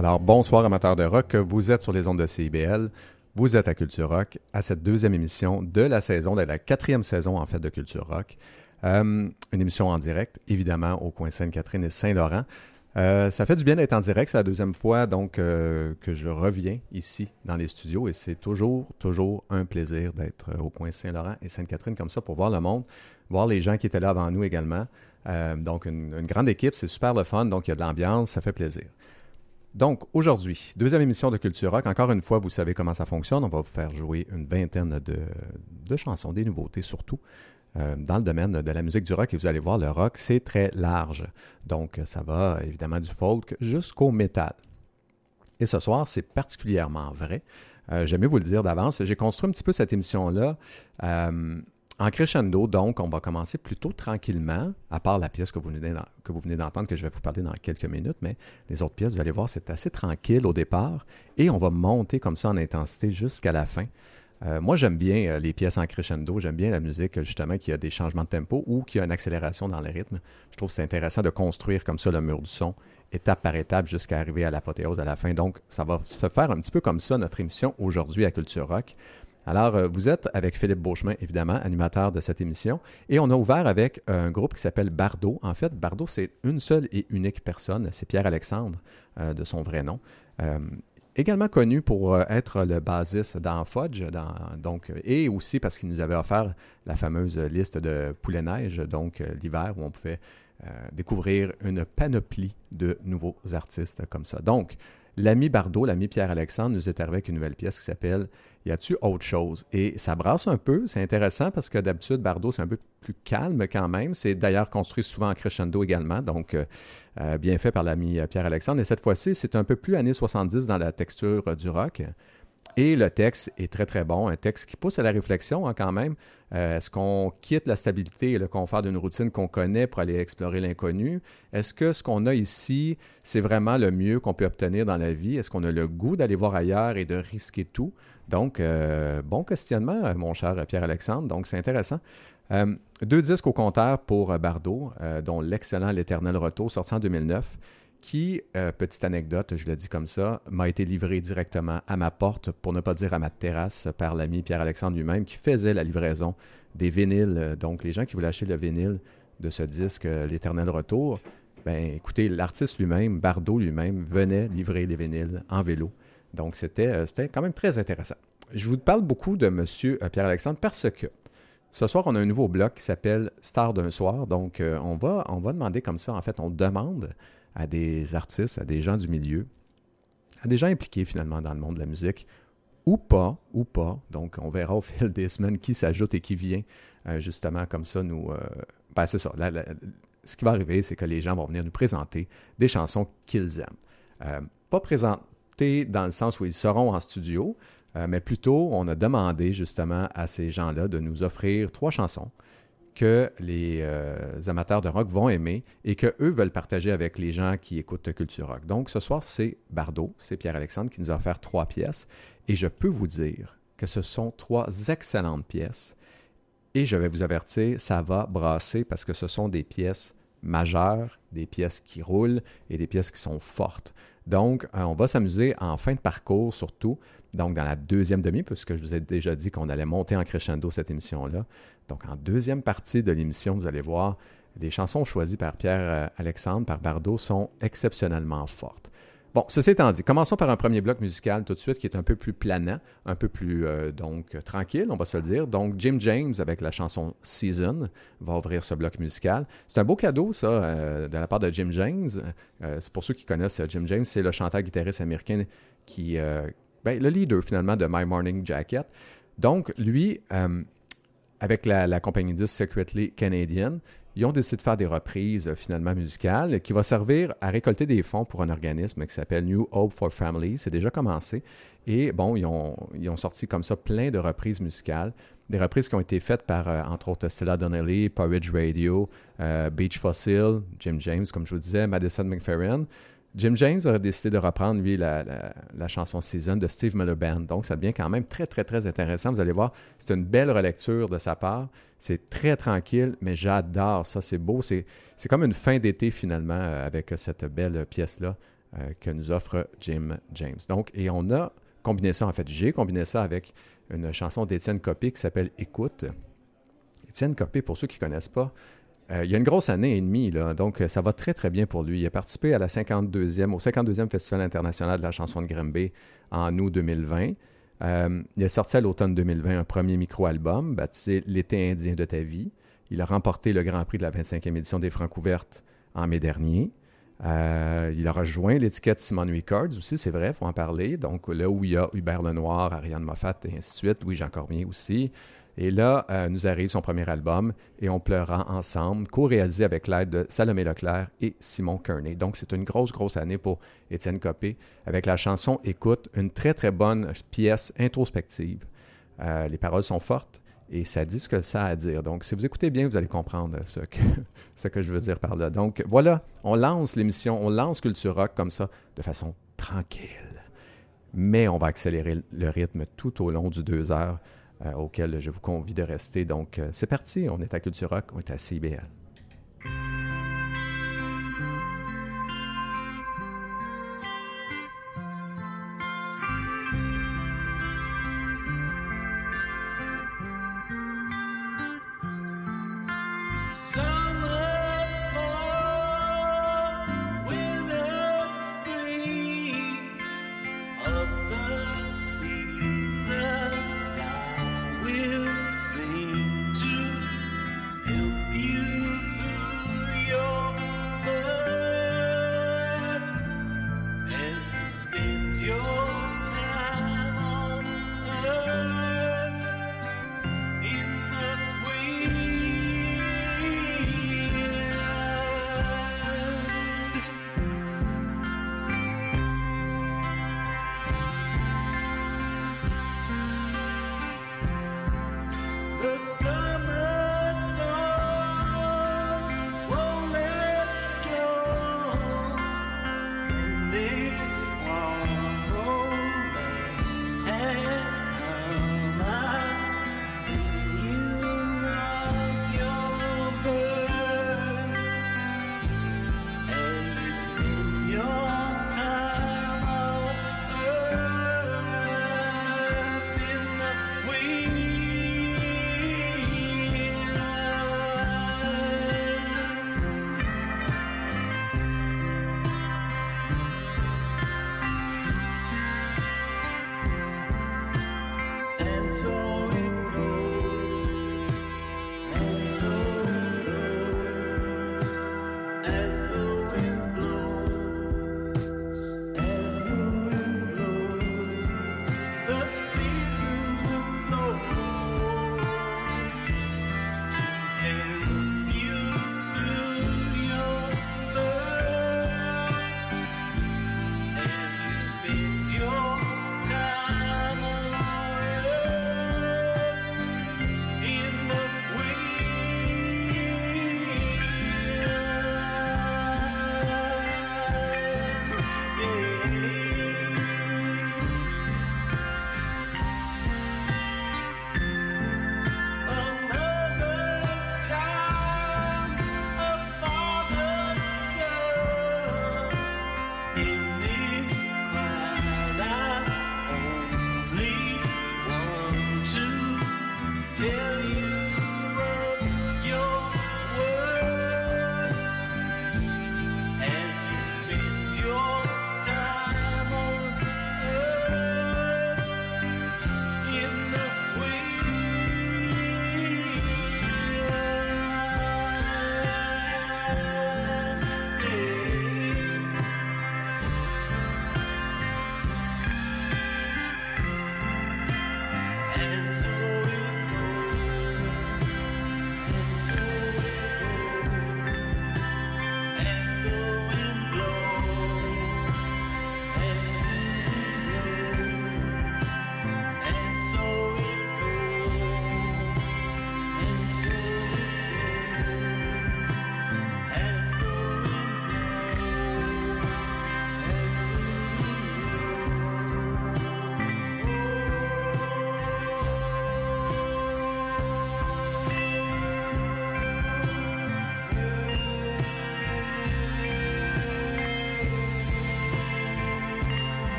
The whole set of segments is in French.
Alors, bonsoir amateurs de rock, vous êtes sur les ondes de CIBL, vous êtes à Culture Rock, à cette deuxième émission de la saison, de la quatrième saison en fait de Culture Rock. Euh, une émission en direct, évidemment, au coin Sainte-Catherine et Saint-Laurent. Euh, ça fait du bien d'être en direct, c'est la deuxième fois donc euh, que je reviens ici dans les studios et c'est toujours, toujours un plaisir d'être au coin Saint-Laurent et Sainte-Catherine comme ça pour voir le monde, voir les gens qui étaient là avant nous également. Donc une, une grande équipe, c'est super le fun, donc il y a de l'ambiance, ça fait plaisir. Donc, aujourd'hui, deuxième émission de Culture Rock. Encore une fois, vous savez comment ça fonctionne. On va vous faire jouer une vingtaine de, chansons, des nouveautés surtout, euh, dans le domaine de la musique du rock. Et vous allez voir, le rock, c'est très large. Donc, ça va évidemment du folk jusqu'au métal. Et ce soir, c'est particulièrement vrai. Euh, J'aime mieux vous le dire d'avance. J'ai construit un petit peu cette émission-là euh, en crescendo, donc, on va commencer plutôt tranquillement, à part la pièce que vous venez d'entendre, que je vais vous parler dans quelques minutes, mais les autres pièces, vous allez voir, c'est assez tranquille au départ, et on va monter comme ça en intensité jusqu'à la fin. Euh, moi, j'aime bien euh, les pièces en crescendo, j'aime bien la musique, justement, qui a des changements de tempo ou qui a une accélération dans le rythme. Je trouve que c'est intéressant de construire comme ça le mur du son, étape par étape, jusqu'à arriver à l'apothéose à la fin. Donc, ça va se faire un petit peu comme ça, notre émission aujourd'hui à Culture Rock. Alors, euh, vous êtes avec Philippe Beauchemin, évidemment, animateur de cette émission, et on a ouvert avec un groupe qui s'appelle Bardot. En fait, Bardot, c'est une seule et unique personne, c'est Pierre-Alexandre, euh, de son vrai nom. Euh, également connu pour euh, être le bassiste dans Fudge, donc, euh, et aussi parce qu'il nous avait offert la fameuse liste de Poulet Neige, donc euh, l'hiver, où on pouvait euh, découvrir une panoplie de nouveaux artistes comme ça. Donc, l'ami Bardot, l'ami Pierre-Alexandre, nous est arrivé avec une nouvelle pièce qui s'appelle Y a-tu autre chose? Et ça brasse un peu, c'est intéressant parce que d'habitude, Bardot, c'est un peu plus calme quand même. C'est d'ailleurs construit souvent en crescendo également, donc euh, euh, bien fait par l'ami euh, Pierre-Alexandre. Et cette fois-ci, c'est un peu plus années 70 dans la texture du rock. Et le texte est très très bon, un texte qui pousse à la réflexion hein, quand même. Euh, Est-ce qu'on quitte la stabilité et le confort d'une routine qu'on connaît pour aller explorer l'inconnu? Est-ce que ce qu'on a ici, c'est vraiment le mieux qu'on peut obtenir dans la vie? Est-ce qu'on a le goût d'aller voir ailleurs et de risquer tout? Donc, euh, bon questionnement, mon cher Pierre-Alexandre. Donc, c'est intéressant. Euh, deux disques au compteur pour Bardot, dont l'excellent L'Éternel Retour, sorti en 2009 qui, euh, petite anecdote, je le dis comme ça, m'a été livré directement à ma porte, pour ne pas dire à ma terrasse, par l'ami Pierre-Alexandre lui-même, qui faisait la livraison des vinyles. Donc, les gens qui voulaient acheter le vinyle de ce disque, euh, L'Éternel Retour, ben, écoutez, l'artiste lui-même, Bardot lui-même, venait livrer les vinyles en vélo. Donc, c'était euh, quand même très intéressant. Je vous parle beaucoup de M. Pierre-Alexandre parce que ce soir, on a un nouveau bloc qui s'appelle Star d'un soir. Donc, on, va, on va demander comme ça, en fait, on demande à des artistes, à des gens du milieu, à des gens impliqués finalement dans le monde de la musique, ou pas, ou pas. Donc, on verra au fil des semaines qui s'ajoute et qui vient, euh, justement, comme ça, nous... euh, ben, c'est ça. Ce qui va arriver, c'est que les gens vont venir nous présenter des chansons qu'ils aiment. Euh, pas présentées dans le sens où ils seront en studio, mais plutôt, on a demandé justement à ces gens-là de nous offrir trois chansons que les euh, amateurs de rock vont aimer et que eux veulent partager avec les gens qui écoutent Culture Rock. Donc ce soir, c'est Bardot, c'est Pierre-Alexandre qui nous a offert trois pièces et je peux vous dire que ce sont trois excellentes pièces et je vais vous avertir, ça va brasser parce que ce sont des pièces majeures, des pièces qui roulent et des pièces qui sont fortes. Donc, euh, on va s'amuser en fin de parcours surtout, donc dans la deuxième demi, puisque je vous ai déjà dit qu'on allait monter en crescendo cette émission-là. Donc, en deuxième partie de l'émission, vous allez voir, les chansons choisies par Pierre-Alexandre, par Bardot, sont exceptionnellement fortes. Bon, ceci étant dit, commençons par un premier bloc musical tout de suite qui est un peu plus planant, un peu plus euh, donc tranquille, on va se le dire. Donc Jim James avec la chanson Season va ouvrir ce bloc musical. C'est un beau cadeau ça euh, de la part de Jim James. Euh, c'est pour ceux qui connaissent euh, Jim James, c'est le chanteur guitariste américain qui euh, ben, le leader finalement de My Morning Jacket. Donc lui euh, avec la, compagnie disque Secretly Canadian, ils ont décidé de faire des reprises euh, finalement musicales qui va servir à récolter des fonds pour un organisme qui s'appelle New Hope for Families. C'est déjà commencé. Et bon, ils ont, ils ont sorti comme ça plein de reprises musicales. Des reprises qui ont été faites par, euh, entre autres, Stella Donnelly, Porridge Radio, euh, Beach Fossil, Jim James, comme je vous disais, Madison McFerrin. Jim James a décidé de reprendre, lui, la, la- chanson Season de Steve Miller Band. Donc, ça devient quand même très, très, très intéressant. Vous allez voir, c'est une belle relecture de sa part. C'est très tranquille, mais j'adore ça. C'est beau. C'est c'est comme une fin d'été, finalement, euh, avec cette belle pièce-là euh, que nous offre Jim James. Donc, et on a combiné ça, en fait, j'ai combiné ça avec une chanson d'Étienne Copé qui s'appelle Écoute. Étienne Copé, pour ceux qui ne connaissent pas, euh, il y a une grosse année et demie, là, donc euh, ça va très très bien pour lui. Il a participé à la 52e, au 52e Festival international de la chanson de Grimby en août 2020. Euh, il a sorti à l'automne 2020 un premier micro-album baptisé L'été indien de ta vie. Il a remporté le Grand Prix de la 25e édition des Francs ouvertes en mai dernier. Il a rejoint l'étiquette Simon Records aussi, c'est vrai, il faut en parler. Donc là où il y a Hubert Lenoir, Ariane Moffat et ainsi de suite, Louis-Jean Cormier aussi. Et là, euh, nous arrive son premier album, Et on pleura ensemble, co-réalisé avec l'aide de Salomé Leclerc et Simon Kearney. Donc, c'est une grosse, grosse année pour Étienne Copé, avec la chanson Écoute, une très, très bonne pièce introspective. Euh, les paroles sont fortes et ça dit ce que ça a à dire. Donc, si vous écoutez bien, vous allez comprendre ce que, ce que je veux dire par là. Donc, voilà, on lance l'émission, on lance Culture Rock comme ça, de façon tranquille. Mais on va accélérer le rythme tout au long du deux heures euh, auquel je vous convie de rester. Donc, euh, c'est parti, on est à Culture Rock, on est à CIBL.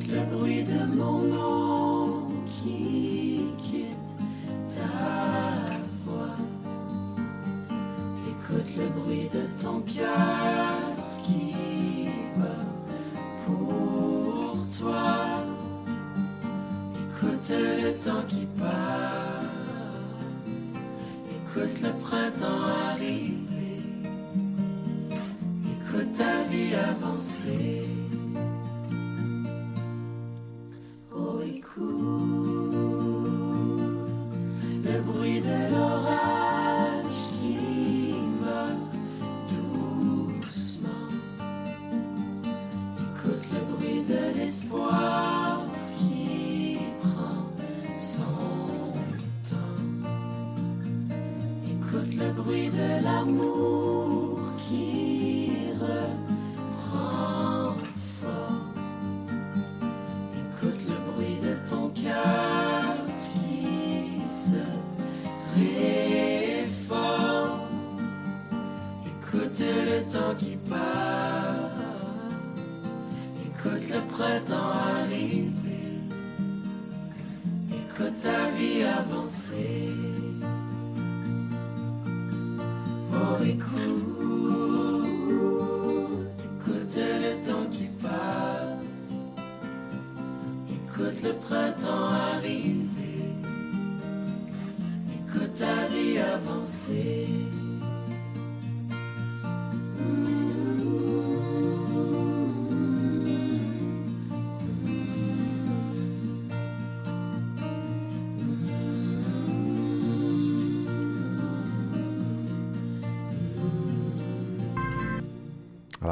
J'écoute le bruit de mon nom qui quitte ta voix. Écoute le bruit de ton cœur qui bat pour toi. Écoute le temps qui passe. Écoute le printemps arriver. Écoute ta vie avancer.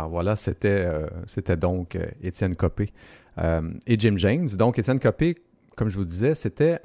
Voilà, c'était euh, donc euh, Étienne Copé euh, et Jim James. Donc Étienne Copé, comme je vous disais, c'était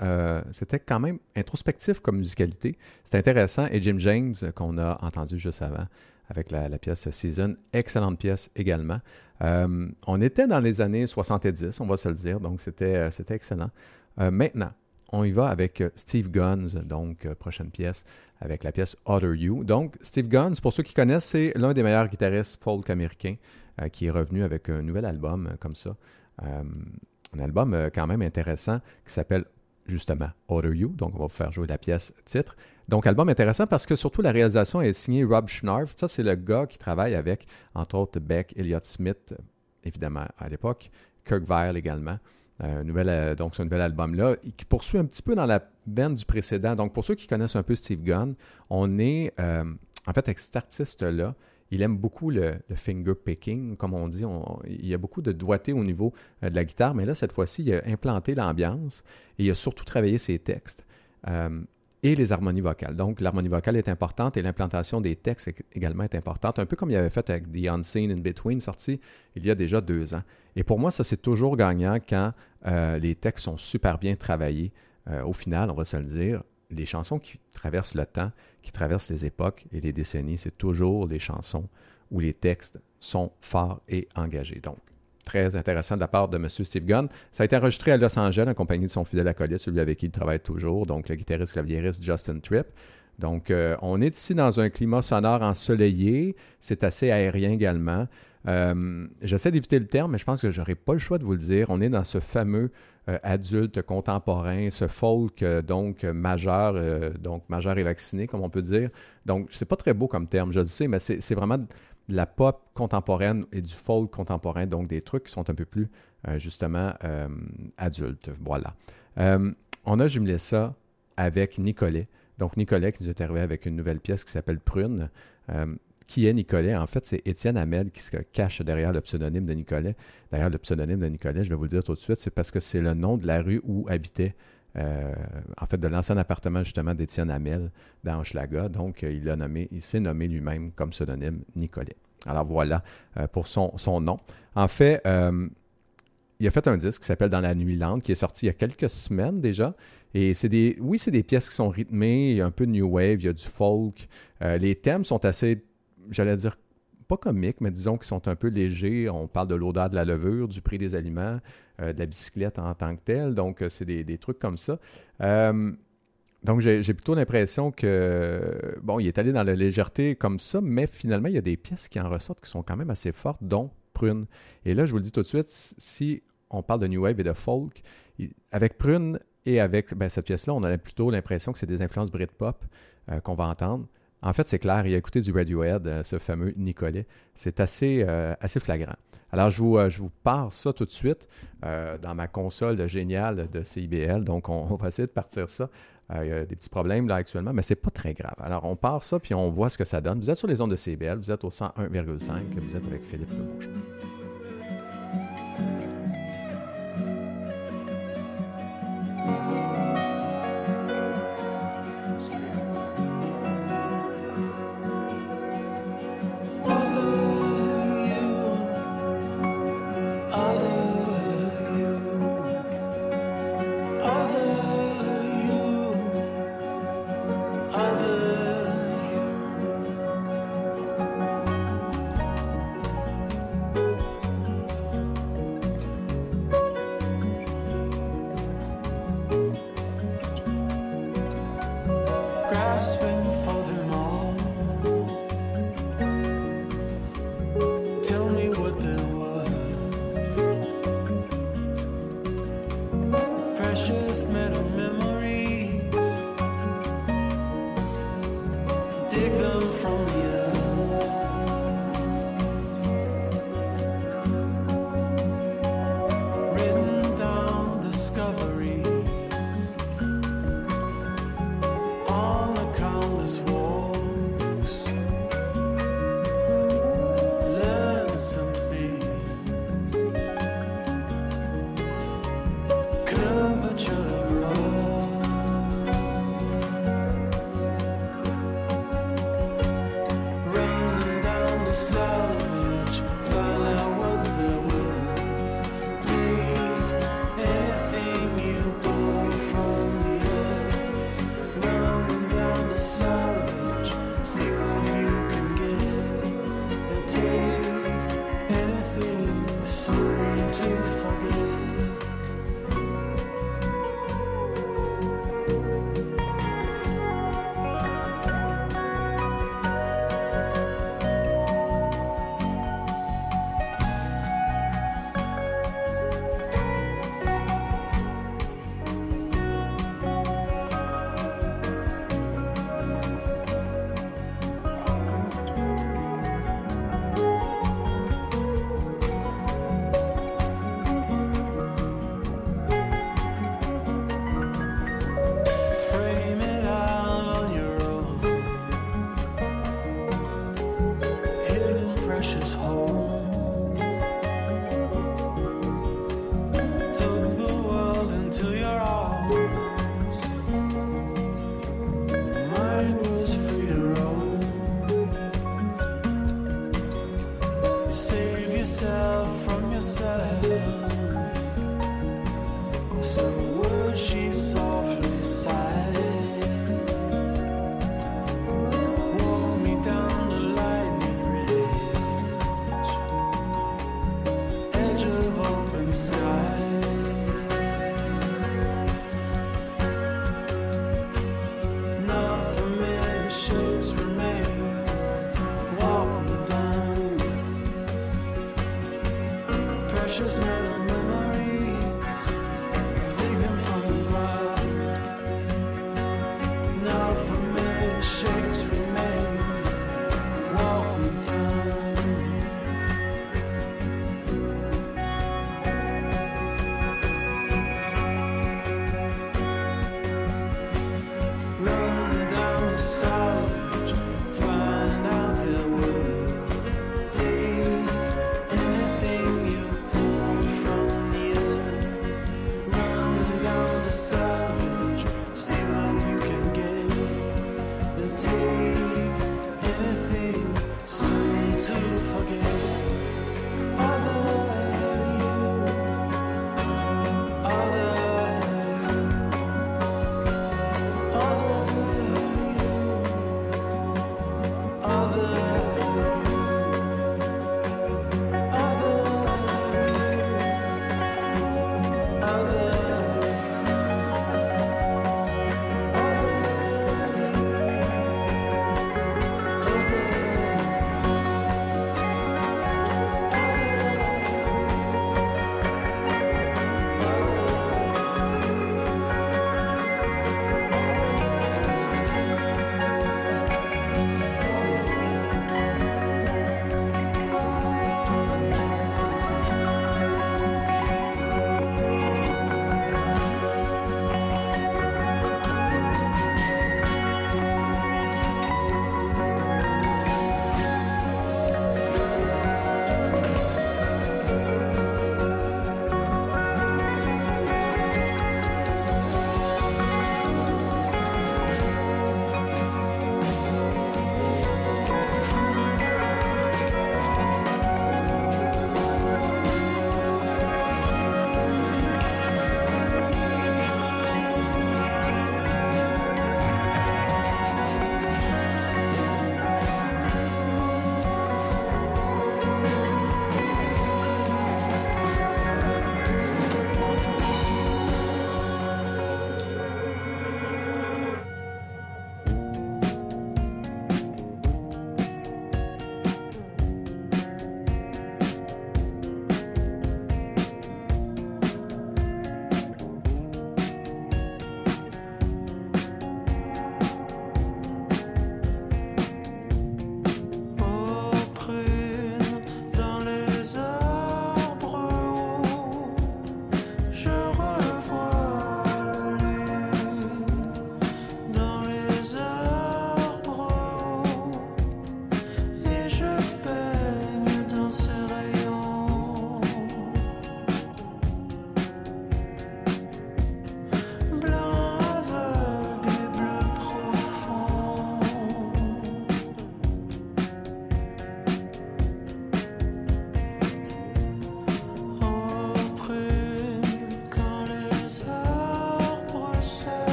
quand même introspectif comme musicalité. C'était intéressant. Et Jim James, qu'on a entendu juste avant avec la, la pièce Season, excellente pièce également. On était dans les années 70, on va se le dire, donc c'était excellent. Maintenant, on y va avec euh, Steve Guns, donc euh, prochaine pièce, avec la pièce Other You. Donc, Steve Guns, pour ceux qui connaissent, c'est l'un des meilleurs guitaristes folk américains euh, qui est revenu avec un nouvel album comme ça. Un album quand même intéressant qui s'appelle justement Other You. Donc, on va vous faire jouer la pièce titre. Donc, album intéressant parce que surtout la réalisation est signée Rob Schnarf. Ça, c'est le gars qui travaille avec, entre autres, Beck, Elliott Smith, évidemment, à l'époque, Kirk Vile également. Euh, euh, donc, ce nouvel album-là, qui poursuit un petit peu dans la veine du précédent. Donc, pour ceux qui connaissent un peu Steve Gunn, on est, euh, en fait, avec cet artiste-là, il aime beaucoup le, finger picking, comme on dit. Il y a beaucoup de doigté au niveau de la guitare, mais là, cette fois-ci, il a implanté l'ambiance et il a surtout travaillé ses textes et les harmonies vocales. Donc, l'harmonie vocale est importante et l'implantation des textes également est importante, un peu comme il avait fait avec The Unseen in Between, sorti il y a déjà deux ans. Et pour moi, ça, c'est toujours gagnant quand euh, les textes sont super bien travaillés. Euh, au final, on va se le dire, les chansons qui traversent le temps, qui traversent les époques et les décennies, c'est toujours les chansons où les textes sont forts et engagés. Donc, très intéressant de la part de M. Steve Gunn. Ça a été enregistré à Los Angeles en compagnie de son fidèle acolyte, celui avec qui il travaille toujours, donc le guitariste claviériste Justin Tripp. Donc, euh, on est ici dans un climat sonore ensoleillé. C'est assez aérien également. Euh, J'essaie d'éviter le terme, mais je pense que j'aurais pas le choix de vous le dire. On est dans ce fameux euh, adulte contemporain, ce folk donc majeur, donc majeur et vacciné, comme on peut dire. Donc, c'est pas très beau comme terme, je le sais, mais c'est vraiment de la pop contemporaine et du folk contemporain, donc des trucs qui sont un peu plus euh, justement euh, adultes. Voilà. Euh, on a jumelé ça avec Nicolet. Donc, Nicolet qui nous est arrivé avec une nouvelle pièce qui s'appelle Prune. Qui est Nicolet? En fait, c'est Étienne Hamel qui se cache derrière le pseudonyme de Nicolet. Derrière le pseudonyme de Nicolet, je vais vous le dire tout de suite, c'est parce que c'est le nom de la rue où habitait, euh, en fait, de l'ancien appartement justement d'Étienne Hamel dans Hochelaga. Donc, euh, il nommé, il s'est nommé lui-même comme pseudonyme Nicolet. Alors voilà euh, pour son, nom. En fait, il a fait un disque qui s'appelle Dans la nuit lente, qui est sorti il y a quelques semaines déjà. Et c'est des, oui, c'est des pièces qui sont rythmées, il y a un peu de new wave, il y a du folk. Les thèmes sont assez, j'allais dire, pas comiques, mais disons qu'ils sont un peu légers. On parle de l'odeur de la levure, du prix des aliments, euh, de la bicyclette en tant que telle. Donc, euh, c'est des, trucs comme ça. Euh, donc, j'ai plutôt l'impression que, bon, il est allé dans la légèreté comme ça, mais finalement, il y a des pièces qui en ressortent qui sont quand même assez fortes, dont Prune. Et là, je vous le dis tout de suite, si on parle de New Wave et de folk, avec Prune et avec ben, cette pièce-là, on a plutôt l'impression que c'est des influences Britpop qu'on va entendre. En fait, c'est clair, il a écouté du Radiohead, euh, ce fameux Nicolet. C'est assez, euh, flagrant. Alors, je vous, euh, je pars ça tout de suite dans ma console géniale de CIBL. Donc, on, va essayer de partir ça. Il y a des petits problèmes là actuellement, mais c'est pas très grave. Alors, on part ça, puis on voit ce que ça donne. Vous êtes sur les ondes de CIBL, vous êtes au 101,5, vous êtes avec Philippe grasping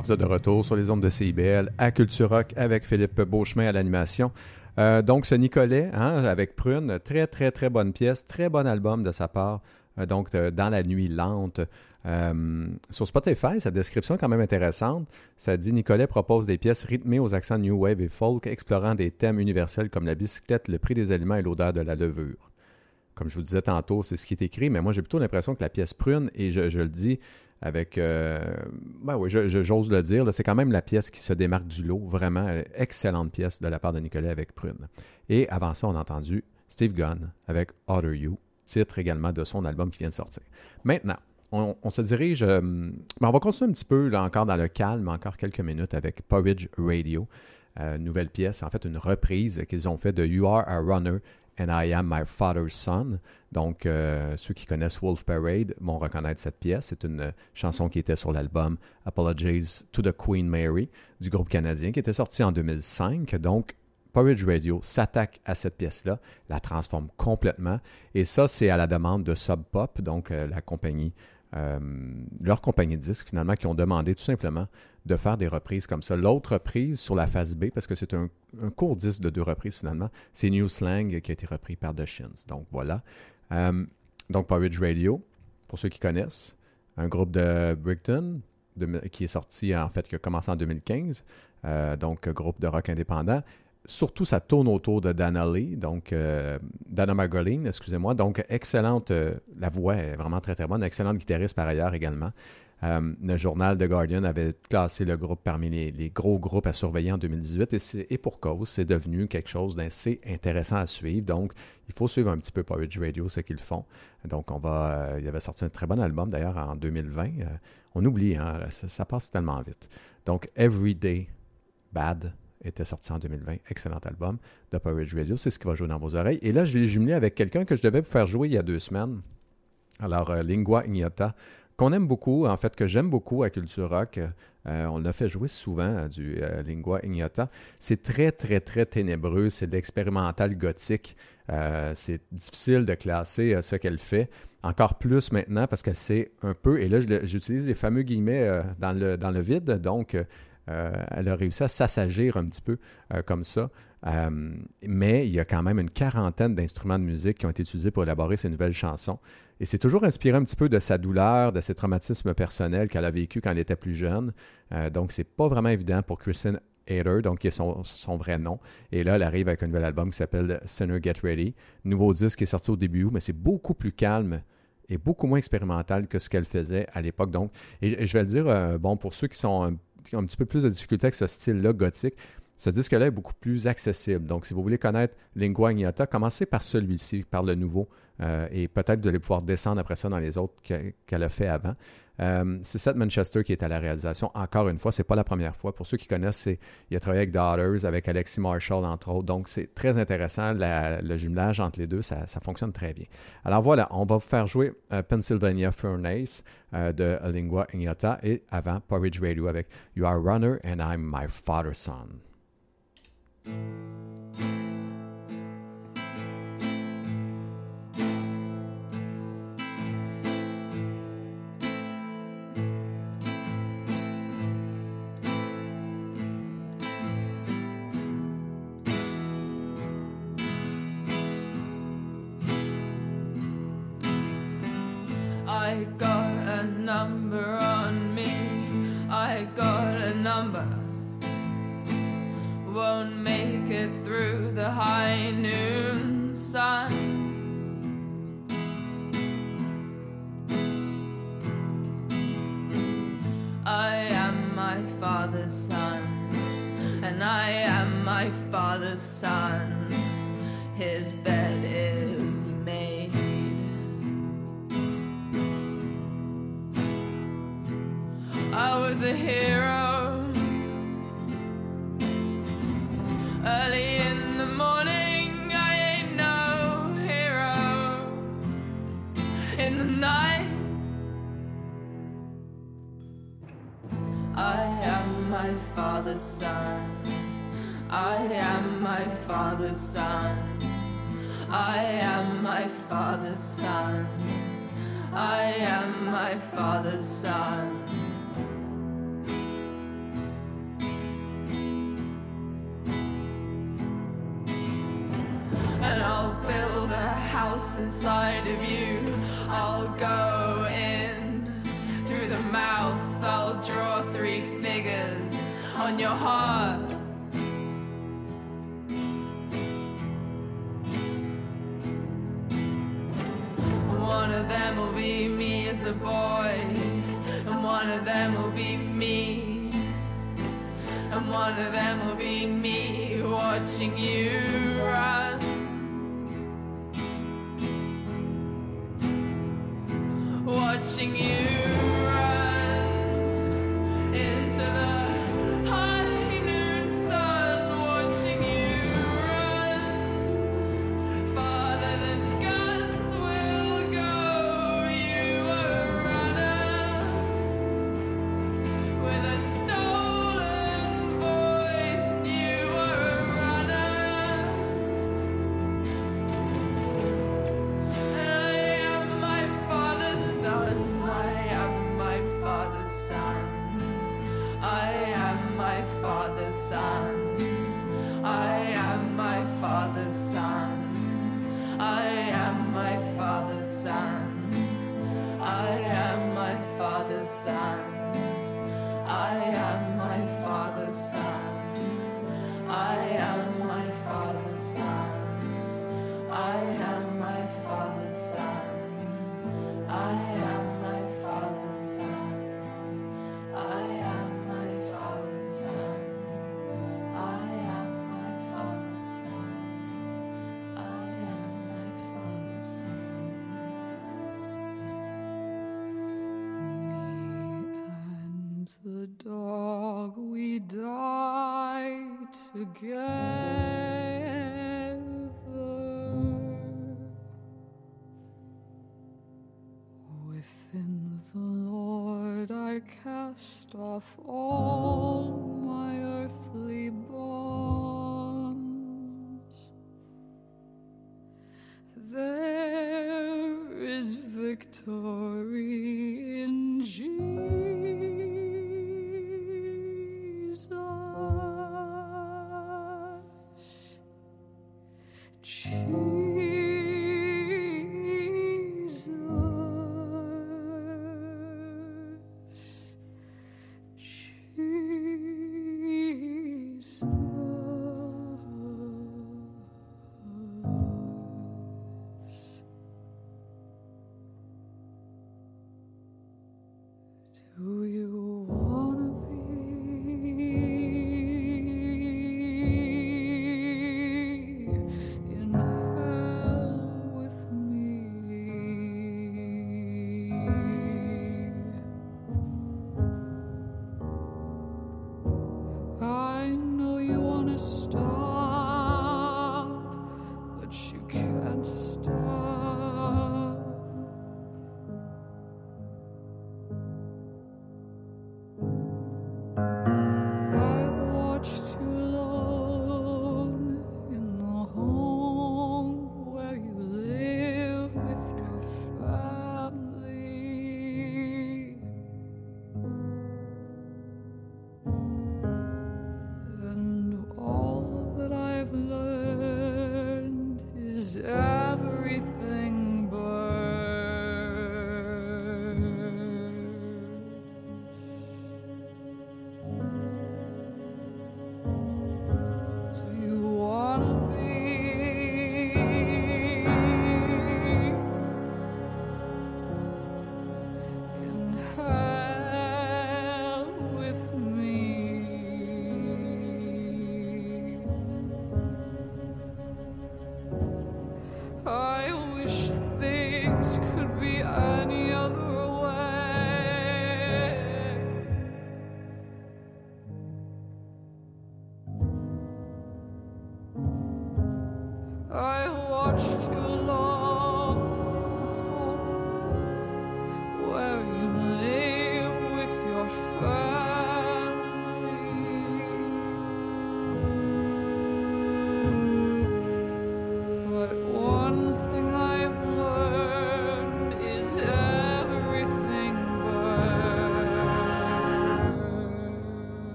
Vous êtes de retour sur les ondes de CIBL à Culture Rock avec Philippe Beauchemin à l'animation. Euh, donc, ce Nicolet, hein, avec Prune, très, très, très bonne pièce, très bon album de sa part. Euh, donc, euh, dans la nuit lente. Sur Spotify, sa description est quand même intéressante. Ça dit Nicolet propose des pièces rythmées aux accents new wave et folk, explorant des thèmes universels comme la bicyclette, le prix des aliments et l'odeur de la levure. Comme je vous disais tantôt, c'est ce qui est écrit, mais moi j'ai plutôt l'impression que la pièce Prune, et je le dis avec. euh, ben j'ose le dire, c'est quand même la pièce qui se démarque du lot. Vraiment, euh, excellente pièce de la part de Nicolet avec Prune. Et avant ça, on a entendu Steve Gunn avec Other You, titre également de son album qui vient de sortir. Maintenant, on, se dirige. euh, ben, on va continuer un petit peu là, encore dans le calme, encore quelques minutes avec Porridge Radio. Nouvelle pièce, en fait une reprise qu'ils ont fait de You Are a Runner and I Am My Father's Son. Donc, euh, ceux qui connaissent Wolf Parade vont reconnaître cette pièce. C'est une chanson qui était sur l'album Apologies to the Queen Mary du groupe canadien qui était sorti en 2005. Donc, Porridge Radio s'attaque à cette pièce-là, la transforme complètement. Et ça, c'est à la demande de Sub Pop, donc euh, la compagnie, euh, leur compagnie de disques finalement, qui ont demandé tout simplement de faire des reprises comme ça. L'autre reprise sur la phase B, parce que c'est un, court disque de deux reprises finalement, c'est New Slang qui a été repris par The Shins. Donc voilà. Euh, donc Porridge Radio, pour ceux qui connaissent, un groupe de Brighton de- qui est sorti en fait, qui a commencé en 2015, euh, donc groupe de rock indépendant. Surtout, ça tourne autour de Dana Lee, donc euh, Dana Margolin, excusez-moi. Donc, excellente, euh, la voix est vraiment très très bonne, excellente guitariste par ailleurs également. Euh, le journal The Guardian avait classé le groupe parmi les, gros groupes à surveiller en 2018 et, pour cause, c'est devenu quelque chose d'assez intéressant à suivre. Donc, il faut suivre un petit peu Porridge Radio, ce qu'ils font. Donc, on va, il avait sorti un très bon album d'ailleurs en 2020. Euh, on oublie, hein, ça, ça passe tellement vite. Donc, Everyday Bad était sorti en 2020. Excellent album de Porridge Radio. C'est ce qui va jouer dans vos oreilles. Et là, je l'ai jumelé avec quelqu'un que je devais vous faire jouer il y a deux semaines. Alors, euh, Lingua Ignota, qu'on aime beaucoup, en fait, que j'aime beaucoup à Culture Rock. Euh, on l'a fait jouer souvent, euh, du Lingua Ignota. C'est très, très, très ténébreux. C'est de l'expérimental gothique. C'est difficile de classer ce qu'elle fait. Encore plus maintenant parce qu'elle sait un peu, et là, j'utilise les fameux guillemets dans, le, dans le vide. Donc, elle a réussi à s'assagir un petit peu euh, comme ça. Euh, mais il y a quand même une quarantaine d'instruments de musique qui ont été utilisés pour élaborer ces nouvelles chansons. Et c'est toujours inspiré un petit peu de sa douleur, de ses traumatismes personnels qu'elle a vécu quand elle était plus jeune. Euh, donc, c'est pas vraiment évident pour Kristen Hader, donc qui est son, vrai nom. Et là, elle arrive avec un nouvel album qui s'appelle Sinner Get Ready. Nouveau disque qui est sorti au début, mais c'est beaucoup plus calme et beaucoup moins expérimental que ce qu'elle faisait à l'époque. Donc, et, je vais le dire, euh, bon, pour ceux qui sont un, qui ont un petit peu plus de difficulté avec ce style-là gothique, ce disque-là est beaucoup plus accessible. Donc, si vous voulez connaître Lingua Ignota, commencez par celui-ci, par le nouveau, euh, et peut-être vous allez pouvoir descendre après ça dans les autres que- qu'elle a fait avant. Euh, c'est Seth Manchester qui est à la réalisation. Encore une fois, c'est pas la première fois. Pour ceux qui connaissent, il a travaillé avec Daughters, avec Alexis Marshall, entre autres. Donc, c'est très intéressant. Le jumelage entre les deux, ça, ça fonctionne très bien. Alors voilà, on va vous faire jouer euh, Pennsylvania Furnace euh, de Lingua Ignota et avant Porridge Radio avec You Are Runner and I'm My Father's Son. A number dog, we die together within the Lord I cast off all my earthly bonds. There is victory.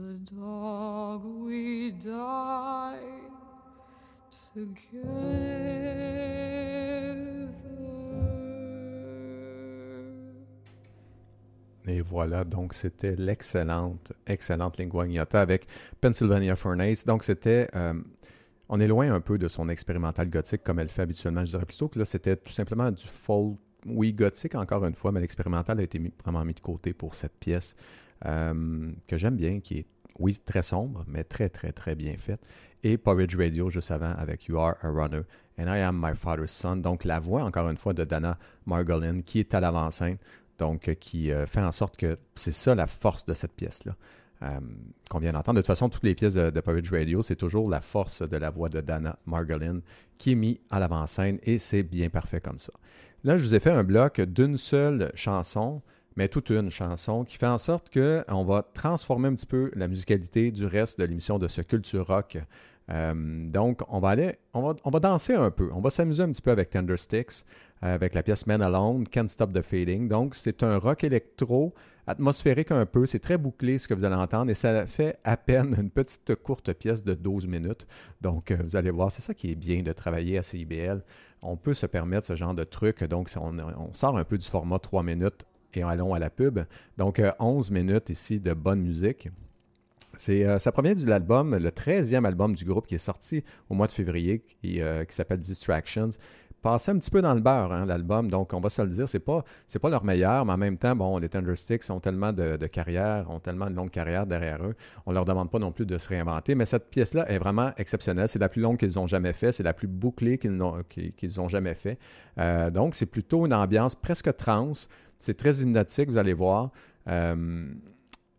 The dog, we together. Et voilà, donc c'était l'excellente, excellente Lingua Ignota avec Pennsylvania Furnace. Donc c'était, euh, on est loin un peu de son expérimental gothique comme elle fait habituellement. Je dirais plutôt que là, c'était tout simplement du folk, oui, gothique encore une fois, mais l'expérimental a été vraiment mis de côté pour cette pièce euh, que j'aime bien, qui est, oui, très sombre, mais très, très, très bien faite. Et Porridge Radio juste avant avec You Are a Runner and I Am My Father's Son. Donc la voix, encore une fois, de Dana Margolin qui est à l'avant-scène. Donc, euh, qui euh, fait en sorte que c'est ça la force de cette pièce-là qu'on vient d'entendre. De toute façon, toutes les pièces de, de Porridge Radio, c'est toujours la force de la voix de Dana Margolin qui est mis à l'avant-scène et c'est bien parfait comme ça. Là, je vous ai fait un bloc d'une seule chanson, mais toute une chanson qui fait en sorte qu'on va transformer un petit peu la musicalité du reste de l'émission de ce Culture Rock. Euh, donc, on va aller, on va, on va danser un peu, on va s'amuser un petit peu avec Tender Sticks, euh, avec la pièce Man Alone, Can't Stop the Fading. Donc, c'est un rock électro, atmosphérique un peu, c'est très bouclé ce que vous allez entendre et ça fait à peine une petite courte pièce de 12 minutes. Donc, euh, vous allez voir, c'est ça qui est bien de travailler à CIBL. On peut se permettre ce genre de truc, donc on, on sort un peu du format 3 minutes et allons à la pub. Donc, euh, 11 minutes ici de bonne musique. Euh, ça provient de l'album, le 13e album du groupe qui est sorti au mois de février, qui, euh, qui s'appelle Distractions. Passé un petit peu dans le beurre, hein, l'album, donc on va se le dire, c'est pas, pas leur meilleur, mais en même temps, bon, les Thundersticks ont tellement de, de carrière, ont tellement de longue carrière derrière eux, on leur demande pas non plus de se réinventer, mais cette pièce-là est vraiment exceptionnelle. C'est la plus longue qu'ils ont jamais fait, c'est la plus bouclée qu'ils qu'ils ont jamais fait. Euh, donc, c'est plutôt une ambiance presque trans. C'est très hypnotique, vous allez voir. Euh,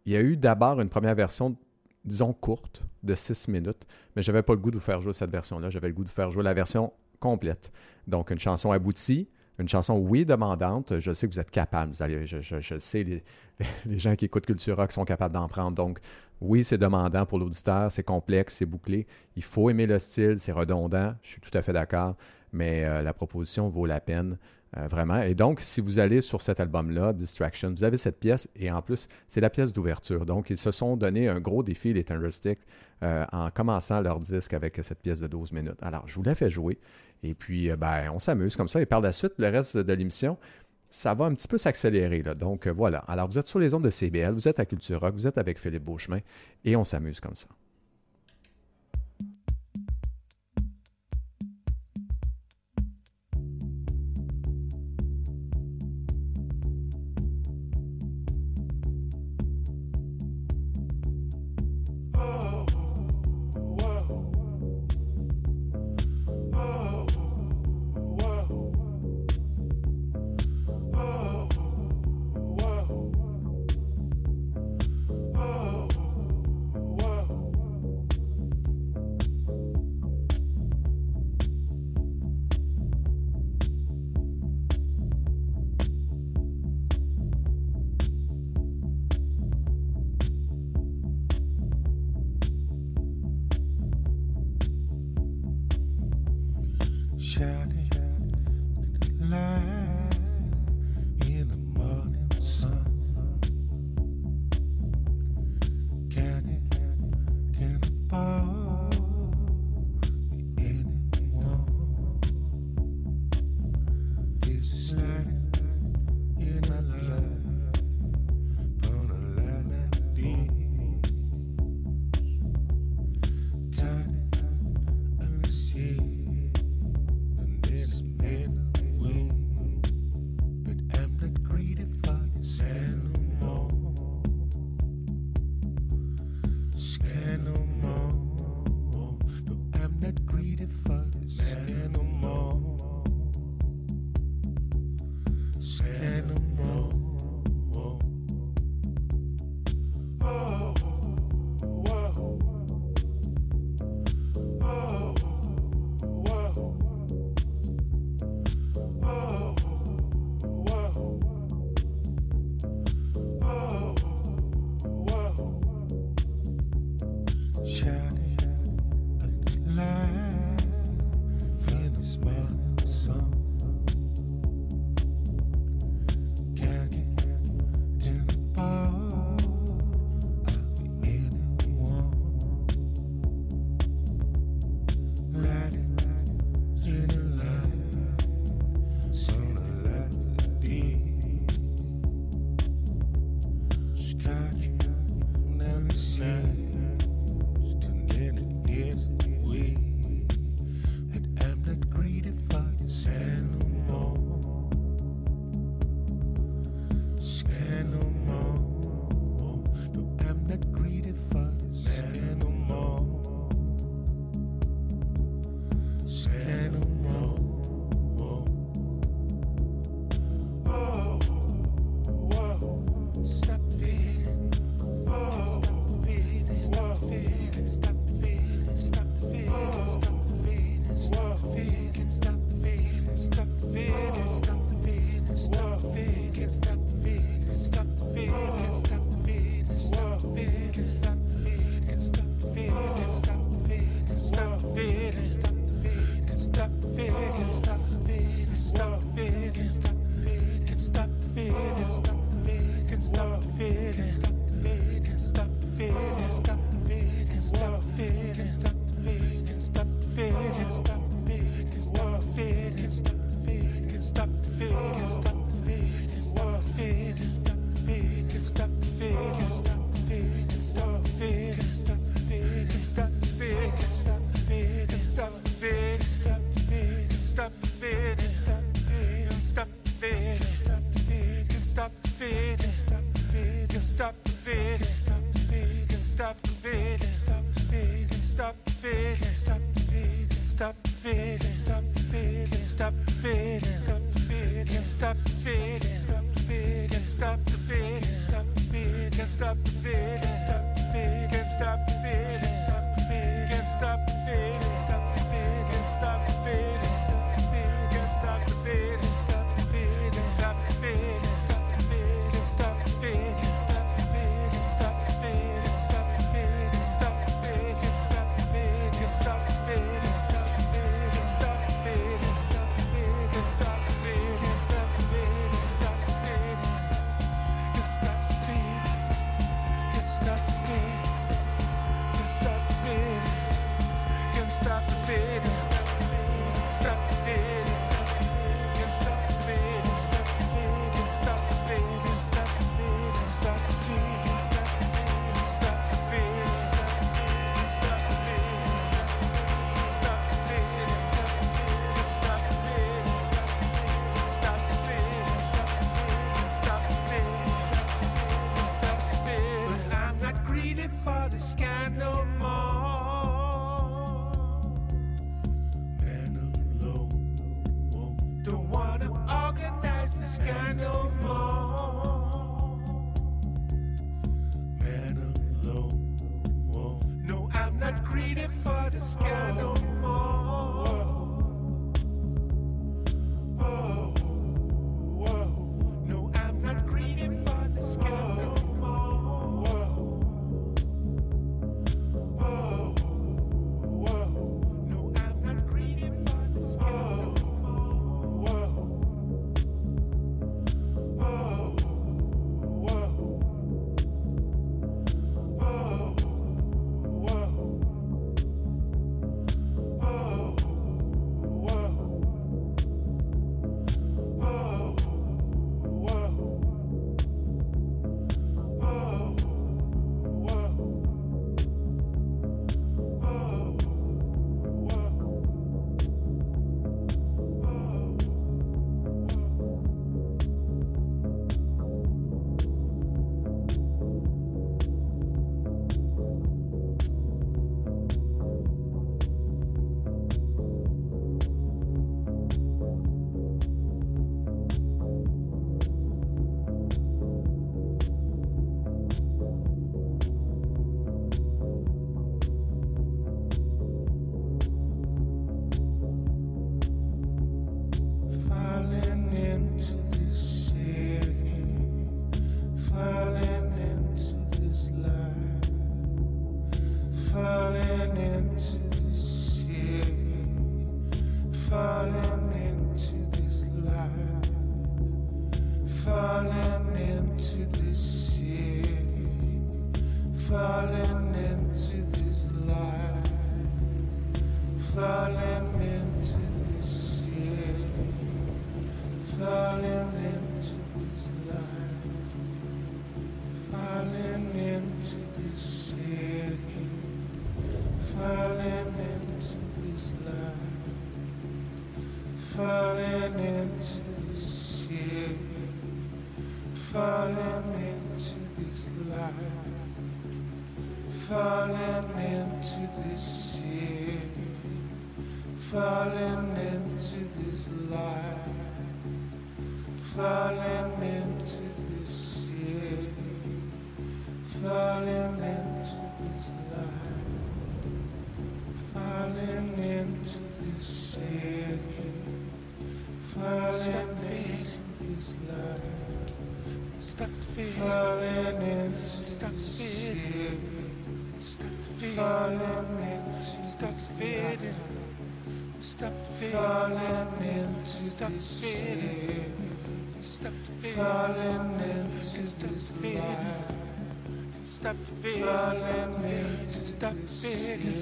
il y a eu d'abord une première version disons, courte, de 6 minutes, mais j'avais pas le goût de vous faire jouer cette version-là. J'avais le goût de vous faire jouer la version complète. Donc, une chanson aboutie, une chanson, oui, demandante. Je sais que vous êtes capable. Vous allez, je, je, je sais, les, les gens qui écoutent Culture Rock sont capables d'en prendre. Donc, oui, c'est demandant pour l'auditeur, c'est complexe, c'est bouclé. Il faut aimer le style, c'est redondant. Je suis tout à fait d'accord, mais euh, la proposition vaut la peine. Euh, vraiment. Et donc, si vous allez sur cet album-là, Distraction, vous avez cette pièce et en plus, c'est la pièce d'ouverture. Donc, ils se sont donné un gros défi, les Thundersticks, euh, en commençant leur disque avec cette pièce de 12 minutes. Alors, je vous la fais jouer et puis, euh, ben, on s'amuse comme ça. Et par la suite, le reste de l'émission, ça va un petit peu s'accélérer. Donc, voilà. Alors, vous êtes sur les ondes de CBL, vous êtes à Culture Rock, vous êtes avec Philippe Beauchemin et on s'amuse comme ça.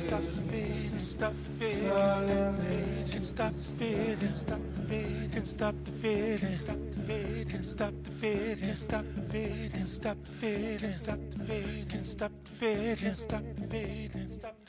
stop the feeling, stop the feeling, can stop the feeling, stop the feeling, can stop the feeling, stop the feeling, can stop the feeling, stop the feeling, can stop the feeling, stop the feeling, can stop the feeling, stop the feeling, stop the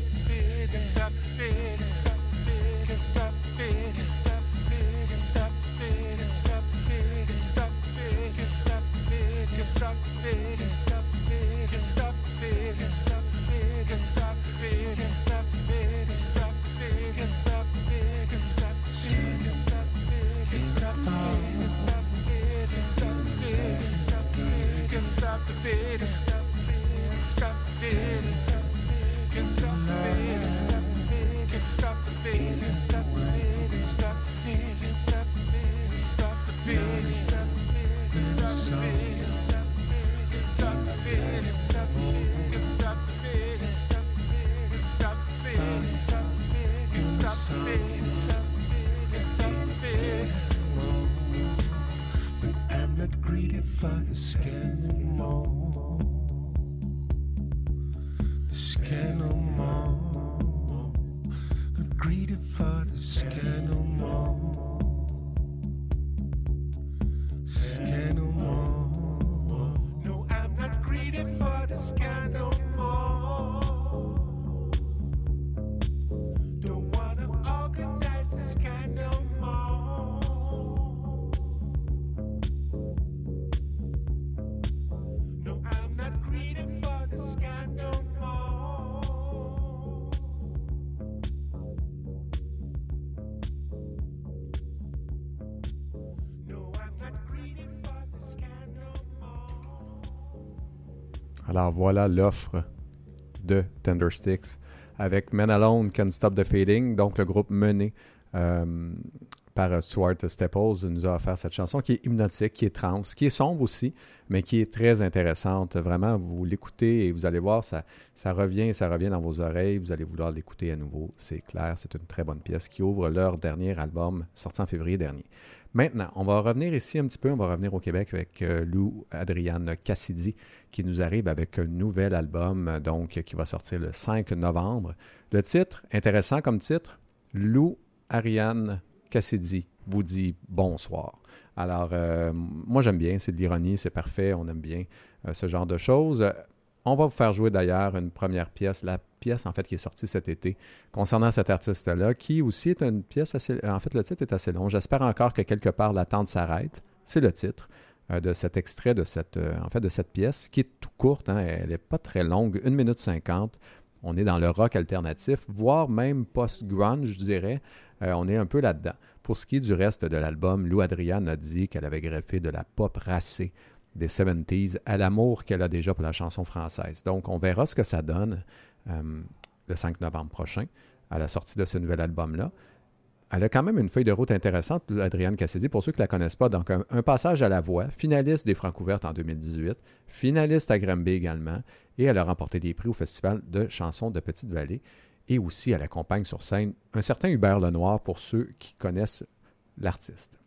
Stop the fear. Stop the fear. Stop the fear. Stop the fear. motherfucker scan more. Alors voilà l'offre de Tender Sticks avec Men Alone Can Stop the Fading, donc le groupe mené euh, par Stuart Staples nous a offert cette chanson qui est hypnotique, qui est trans, qui est sombre aussi, mais qui est très intéressante. Vraiment, vous l'écoutez et vous allez voir, ça, ça revient, ça revient dans vos oreilles. Vous allez vouloir l'écouter à nouveau. C'est clair, c'est une très bonne pièce qui ouvre leur dernier album sorti en février dernier. Maintenant, on va revenir ici un petit peu, on va revenir au Québec avec euh, Lou Adriane Cassidy qui nous arrive avec un nouvel album euh, donc qui va sortir le 5 novembre. Le titre, intéressant comme titre, Lou Ariane Cassidy vous dit bonsoir. Alors, euh, moi j'aime bien, c'est de l'ironie, c'est parfait, on aime bien ce genre de choses. On va vous faire jouer d'ailleurs une première pièce, la pièce en fait qui est sortie cet été concernant cet artiste-là, qui aussi est une pièce assez... En fait, le titre est assez long. J'espère encore que quelque part l'attente s'arrête. C'est le titre. euh, de cet extrait de cette, euh, en fait, de cette pièce qui est tout courte. hein. elle n'est pas très longue, 1 minute 50. On est dans le rock alternatif, voire même post-grunge, je dirais. Euh, on est un peu là-dedans. Pour ce qui est du reste de l'album, Lou Adrian a dit qu'elle avait greffé de la pop racée des 70s à l'amour qu'elle a déjà pour la chanson française. Donc, on verra ce que ça donne le 5 novembre prochain, à la sortie de ce nouvel album-là. Elle a quand même une feuille de route intéressante, Adrienne Cassidy, pour ceux qui ne la connaissent pas. Donc, un, un passage à la voix, finaliste des Francouvertes en 2018, finaliste à Granby également, et elle a remporté des prix au Festival de chansons de Petite-Vallée. Et aussi, elle accompagne sur scène un certain Hubert Lenoir pour ceux qui connaissent l'artiste.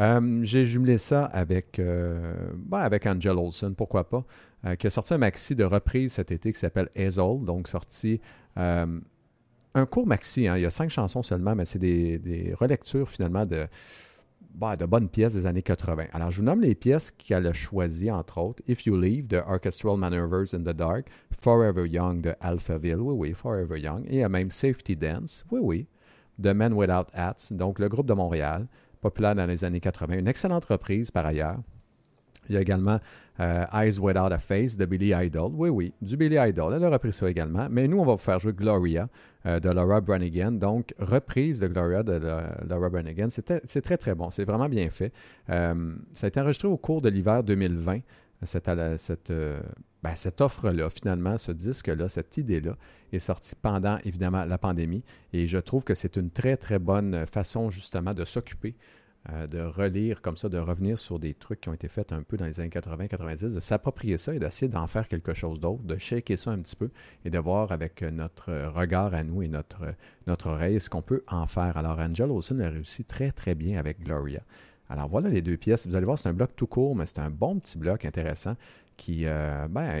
Euh, J'ai jumelé ça avec, euh, ben, avec Angel Olsen, pourquoi pas, euh, qui a sorti un maxi de reprise cet été qui s'appelle Hazel, donc sorti euh, un court maxi, hein, il y a cinq chansons seulement, mais c'est des, relectures finalement de, bah, de bonnes pièces des années 80. Alors, je vous nomme les pièces qu'elle a choisies, entre autres. If You Leave, de Orchestral Maneuvers in the Dark. Forever Young, de Alphaville. Oui, oui, Forever Young. Et même Safety Dance. Oui, oui. De Men Without Hats. Donc, le groupe de Montréal, populaire dans les années 80. Une excellente reprise, par ailleurs. Il y a également euh, Eyes Without a Face de Billy Idol. Oui, oui, du Billy Idol. Elle a repris ça également. Mais nous, on va vous faire jouer Gloria euh, de Laura Branigan. Donc, reprise de Gloria de la- Laura Branigan. C'est très, très bon. C'est vraiment bien fait. Euh, ça a été enregistré au cours de l'hiver 2020. Cette, ben, cette offre-là, finalement, ce disque-là, cette idée-là, est sortie pendant, évidemment, la pandémie. Et je trouve que c'est une très, très bonne façon, justement, de s'occuper euh, de relire comme ça, de revenir sur des trucs qui ont été faits un peu dans les années 80-90, de s'approprier ça et d'essayer d'en faire quelque chose d'autre, de shaker ça un petit peu et de voir avec euh, notre regard à nous et notre, euh, notre oreille ce qu'on peut en faire. Alors, Angel Olsen a réussi très, très bien avec Gloria. Alors, voilà les deux pièces. Vous allez voir, c'est un bloc tout court, mais c'est un bon petit bloc intéressant qui, ben,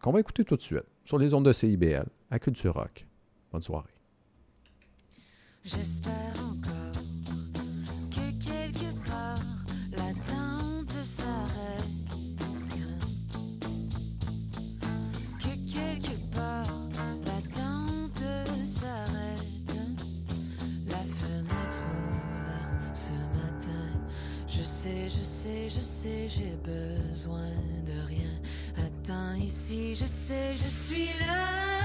qu'on va écouter tout de suite sur les ondes de CIBL à Culture Rock. Bonne soirée. J'espère encore sais, j'ai besoin de rien. Attends ici, je sais, je suis là.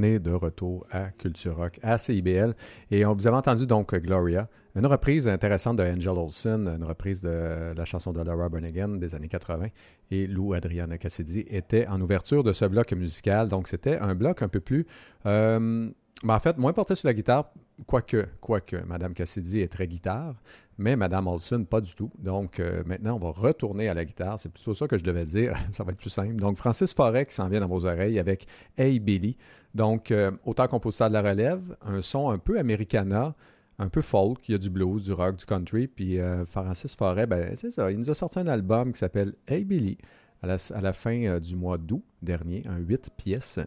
De retour à Culture Rock, à CIBL. Et on vous avait entendu donc Gloria, une reprise intéressante de Angel Olsen, une reprise de la chanson de Laura Branigan des années 80. Et Lou Adriana Cassidy était en ouverture de ce bloc musical. Donc, c'était un bloc un peu plus. euh, ben, en fait, moins porté sur la guitare, quoique, quoique, Madame Cassidy est très guitare, mais Madame Olsen, pas du tout. Donc, euh, maintenant, on va retourner à la guitare. C'est plutôt ça que je devais dire. ça va être plus simple. Donc, Francis Forêt qui s'en vient dans vos oreilles avec Hey Billy. Donc, euh, auteur-compositeur de la relève, un son un peu americana, un peu folk. Il y a du blues, du rock, du country. Puis, euh, Francis Forêt, ben, c'est ça. Il nous a sorti un album qui s'appelle Hey Billy à la, à la fin euh, du mois d'août dernier, un 8 pièces.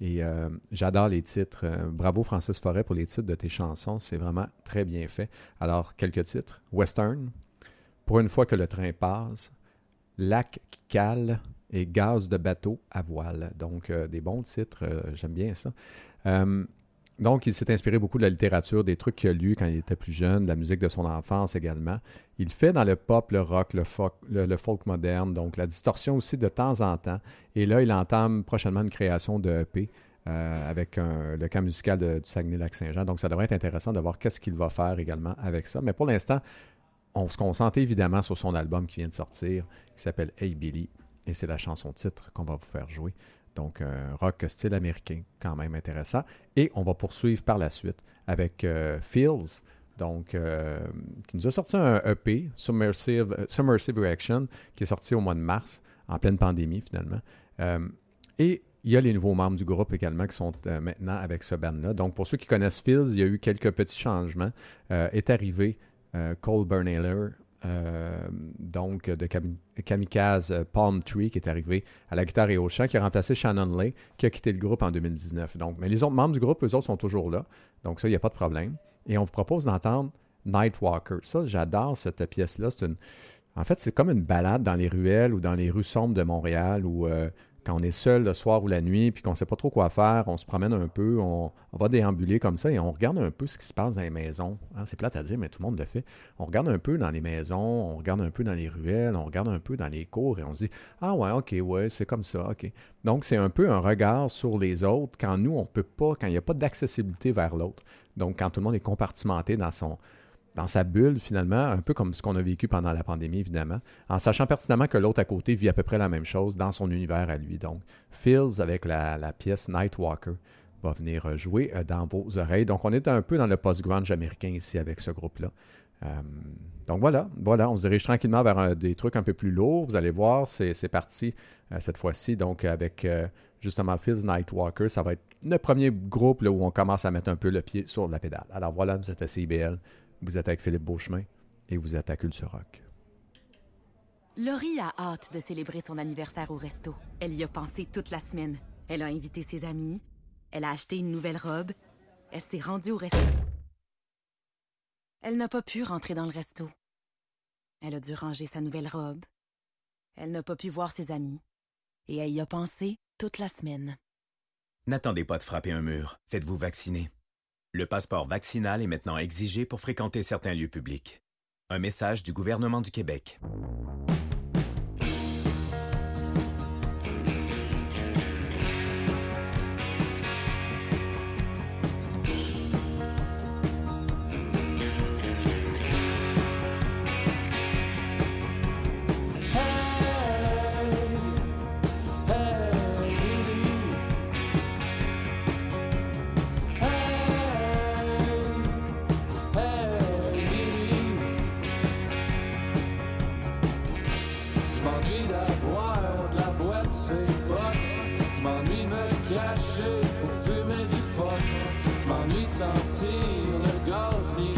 Et euh, j'adore les titres. Euh, bravo Francis Forêt pour les titres de tes chansons. C'est vraiment très bien fait. Alors, quelques titres. Western, Pour une fois que le train passe, Lac qui cale et Gaz de bateau à voile. Donc, euh, des bons titres. J'aime bien ça. Donc, il s'est inspiré beaucoup de la littérature, des trucs qu'il a lus quand il était plus jeune, de la musique de son enfance également. Il fait dans le pop, le rock, le folk, moderne, donc la distorsion aussi de temps en temps. Et là, il entame prochainement une création de EP euh, avec le camp musical de- du Saguenay-Lac-Saint-Jean. Donc, ça devrait être intéressant de voir qu'est-ce qu'il va faire également avec ça. Mais pour l'instant, on se concentre évidemment sur son album qui vient de sortir, qui s'appelle Hey Billy. Et c'est la chanson titre qu'on va vous faire jouer. Donc, un rock style américain, quand même intéressant. Et on va poursuivre par la suite avec euh, Fields, donc, euh, qui nous a sorti un EP, Submersive, euh, Reaction, qui est sorti au mois de mars, en pleine pandémie finalement. Euh, et il y a les nouveaux membres du groupe également qui sont euh, maintenant avec ce band-là. Donc, pour ceux qui connaissent Fields, il y a eu quelques petits changements. Euh, est arrivé euh, Cole Bernailer, euh, donc de Kami- Kamikaze euh, Palm Tree, qui est arrivé à la guitare et au chant, qui a remplacé Shannon Lay, qui a quitté le groupe en 2019. Donc, mais les autres membres du groupe, eux autres, sont toujours là. Donc, ça, il n'y a pas de problème. Et on vous propose d'entendre Nightwalker. Ça, j'adore cette pièce-là. En fait, c'est comme une balade dans les ruelles ou dans les rues sombres de Montréal où euh, quand on est seul le soir ou la nuit puis qu'on ne sait pas trop quoi faire, on se promène un peu, on, va déambuler comme ça et on regarde un peu ce qui se passe dans les maisons. Hein, c'est plate à dire, mais tout le monde le fait. On regarde un peu dans les maisons, on regarde un peu dans les ruelles, on regarde un peu dans les cours et on se dit Ah ouais, ok, ouais, c'est comme ça, ok. Donc, c'est un peu un regard sur les autres quand nous, on peut pas, quand il n'y a pas d'accessibilité vers l'autre. Donc, quand tout le monde est compartimenté dans son, dans sa bulle, finalement, un peu comme ce qu'on a vécu pendant la pandémie, évidemment, en sachant pertinemment que l'autre à côté vit à peu près la même chose dans son univers à lui. Donc, Fields, avec la, pièce Nightwalker, va venir euh, jouer euh, dans vos oreilles. Donc, on est un peu dans le post-grunge américain ici avec ce groupe-là. Euh, donc voilà, voilà, on se dirige tranquillement vers des trucs un peu plus lourds. Vous allez voir, c'est parti cette fois-ci. Donc avec justement Fields Nightwalker, ça va être le premier groupe où on commence à mettre un peu le pied sur la pédale. Alors voilà, vous êtes à CIBL, vous êtes avec Philippe Beauchemin et vous êtes à Culture Rock. Laurie a hâte de célébrer son anniversaire au resto. Elle y a pensé toute la semaine. Elle a invité ses amis. Elle a acheté une nouvelle robe. Elle s'est rendue au resto. Elle n'a pas pu rentrer dans le resto. Elle a dû ranger sa nouvelle robe. Elle n'a pas pu voir ses amis. Et elle y a pensé toute la semaine. N'attendez pas de frapper un mur. Faites-vous vacciner. Le passeport vaccinal est maintenant exigé pour fréquenter certains lieux publics. Un message du gouvernement du Québec. some tea, little girls need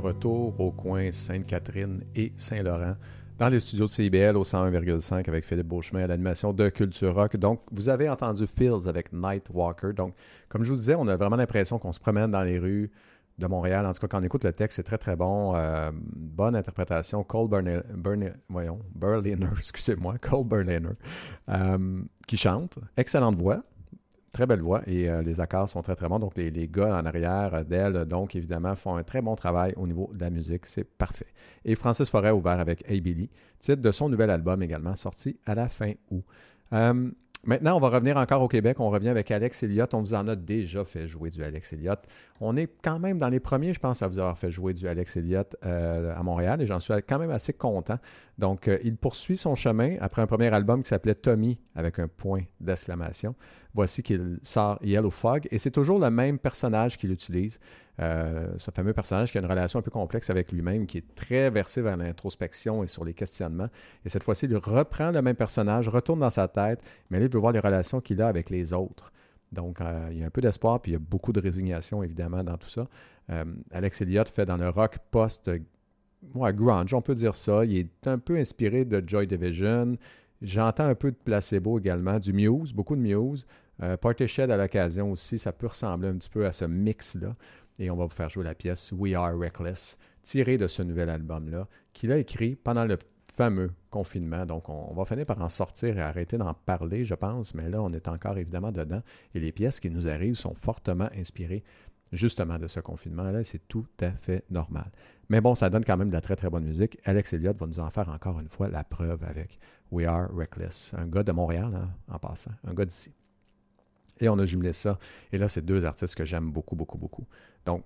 retour au coin Sainte-Catherine et Saint-Laurent dans les studios de CIBL au 101,5 avec Philippe Beauchemin à l'animation de Culture Rock. Donc, vous avez entendu Fields avec Night Walker. Donc, comme je vous disais, on a vraiment l'impression qu'on se promène dans les rues de Montréal. En tout cas, quand on écoute le texte, c'est très, très bon. Euh, bonne interprétation. Cole Berliner, voyons, Berliner, excusez-moi, Cole Berliner, euh, qui chante. Excellente voix. Très belle voix et euh, les accords sont très très bons. Donc les, les gars en arrière d'elle, donc évidemment, font un très bon travail au niveau de la musique. C'est parfait. Et Francis Forêt ouvert avec Hey Billy, titre de son nouvel album également, sorti à la fin août. Euh, maintenant, on va revenir encore au Québec. On revient avec Alex Elliott. On vous en a déjà fait jouer du Alex Elliott. On est quand même dans les premiers, je pense, à vous avoir fait jouer du Alex Elliott euh, à Montréal et j'en suis quand même assez content. Donc, il poursuit son chemin après un premier album qui s'appelait Tommy avec un point d'exclamation. Voici qu'il sort Yellow Fog et c'est toujours le même personnage qu'il utilise. Euh, ce fameux personnage qui a une relation un peu complexe avec lui-même, qui est très versé vers l'introspection et sur les questionnements. Et cette fois-ci, il reprend le même personnage, retourne dans sa tête, mais il veut voir les relations qu'il a avec les autres. Donc, euh, il y a un peu d'espoir, puis il y a beaucoup de résignation, évidemment, dans tout ça. Euh, Alex Elliott fait dans le rock post ouais, grunge, on peut dire ça. Il est un peu inspiré de Joy Division. J'entends un peu de placebo également, du Muse, beaucoup de Muse. Euh, Shed à l'occasion aussi, ça peut ressembler un petit peu à ce mix-là. Et on va vous faire jouer la pièce We Are Reckless, tirée de ce nouvel album-là, qu'il a écrit pendant le fameux confinement. Donc, on, on va finir par en sortir et arrêter d'en parler, je pense, mais là, on est encore évidemment dedans. Et les pièces qui nous arrivent sont fortement inspirées justement de ce confinement-là. C'est tout à fait normal. Mais bon, ça donne quand même de la très très bonne musique. Alex Elliott va nous en faire encore une fois la preuve avec We Are Reckless. Un gars de Montréal, hein, en passant, un gars d'ici. Et on a jumelé ça. Et là, c'est deux artistes que j'aime beaucoup, beaucoup, beaucoup. Donc,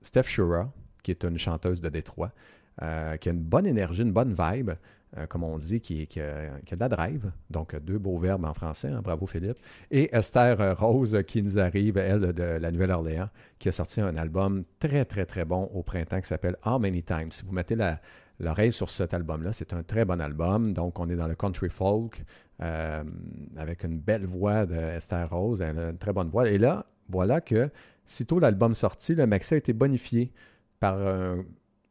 Steph Shura, qui est une chanteuse de Détroit, euh, qui a une bonne énergie, une bonne vibe, euh, comme on dit, qui, a, qui, a, de la drive. Donc, deux beaux verbes en français. Hein, bravo, Philippe. Et Esther Rose, qui nous arrive, elle, de la Nouvelle-Orléans, qui a sorti un album très, très, très bon au printemps qui s'appelle How Many Times. Si vous mettez la, l'oreille sur cet album-là. C'est un très bon album. Donc, on est dans le country folk euh, avec une belle voix d'Esther Rose. Une très bonne voix. Et là, voilà que, sitôt l'album sorti, le maxi a été bonifié par,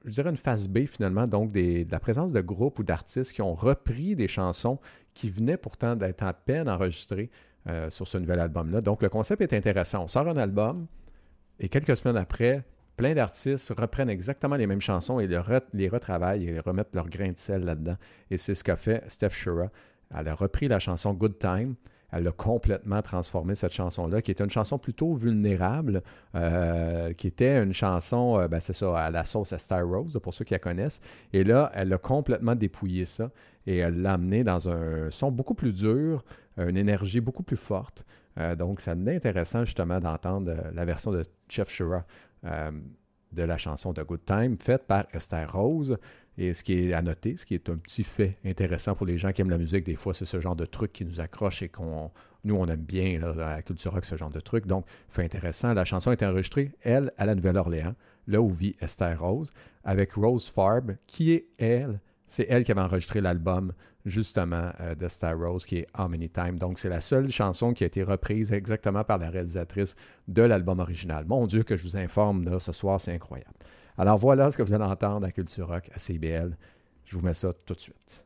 je dirais, une phase B finalement. Donc, de la présence de groupes ou d'artistes qui ont repris des chansons qui venaient pourtant d'être à peine enregistrées euh, sur ce nouvel album-là. Donc, le concept est intéressant. On sort un album et quelques semaines après, plein d'artistes reprennent exactement les mêmes chansons et les, re les retravaillent et remettent leur grain de sel là-dedans. Et c'est ce qu'a fait Steph Shura. Elle a repris la chanson Good Time. Elle a complètement transformé cette chanson-là, qui était une chanson plutôt vulnérable, euh, qui était une chanson, euh, ben c'est ça, à la sauce à Star Rose, pour ceux qui la connaissent. Et là, elle a complètement dépouillé ça et elle l'a amené dans un son beaucoup plus dur, une énergie beaucoup plus forte. Euh, donc, ça est intéressant justement d'entendre la version de Chef Shura euh, de la chanson de Good Time, faite par Esther Rose. Et ce qui est à noter, ce qui est un petit fait intéressant pour les gens qui aiment la musique, des fois, c'est ce genre de truc qui nous accroche et qu'on nous, on aime bien la culture rock, ce genre de truc. Donc, fait intéressant. La chanson été enregistrée, elle, à la Nouvelle-Orléans, là où vit Esther Rose, avec Rose Farb, qui est elle. C'est elle qui avait enregistré l'album, justement, euh, de Star Rose, qui est How Many Time. Donc, c'est la seule chanson qui a été reprise exactement par la réalisatrice de l'album original. Mon Dieu, que je vous informe, là, ce soir, c'est incroyable. Alors, voilà ce que vous allez entendre à Culture Rock, à CBL. Je vous mets ça tout de suite.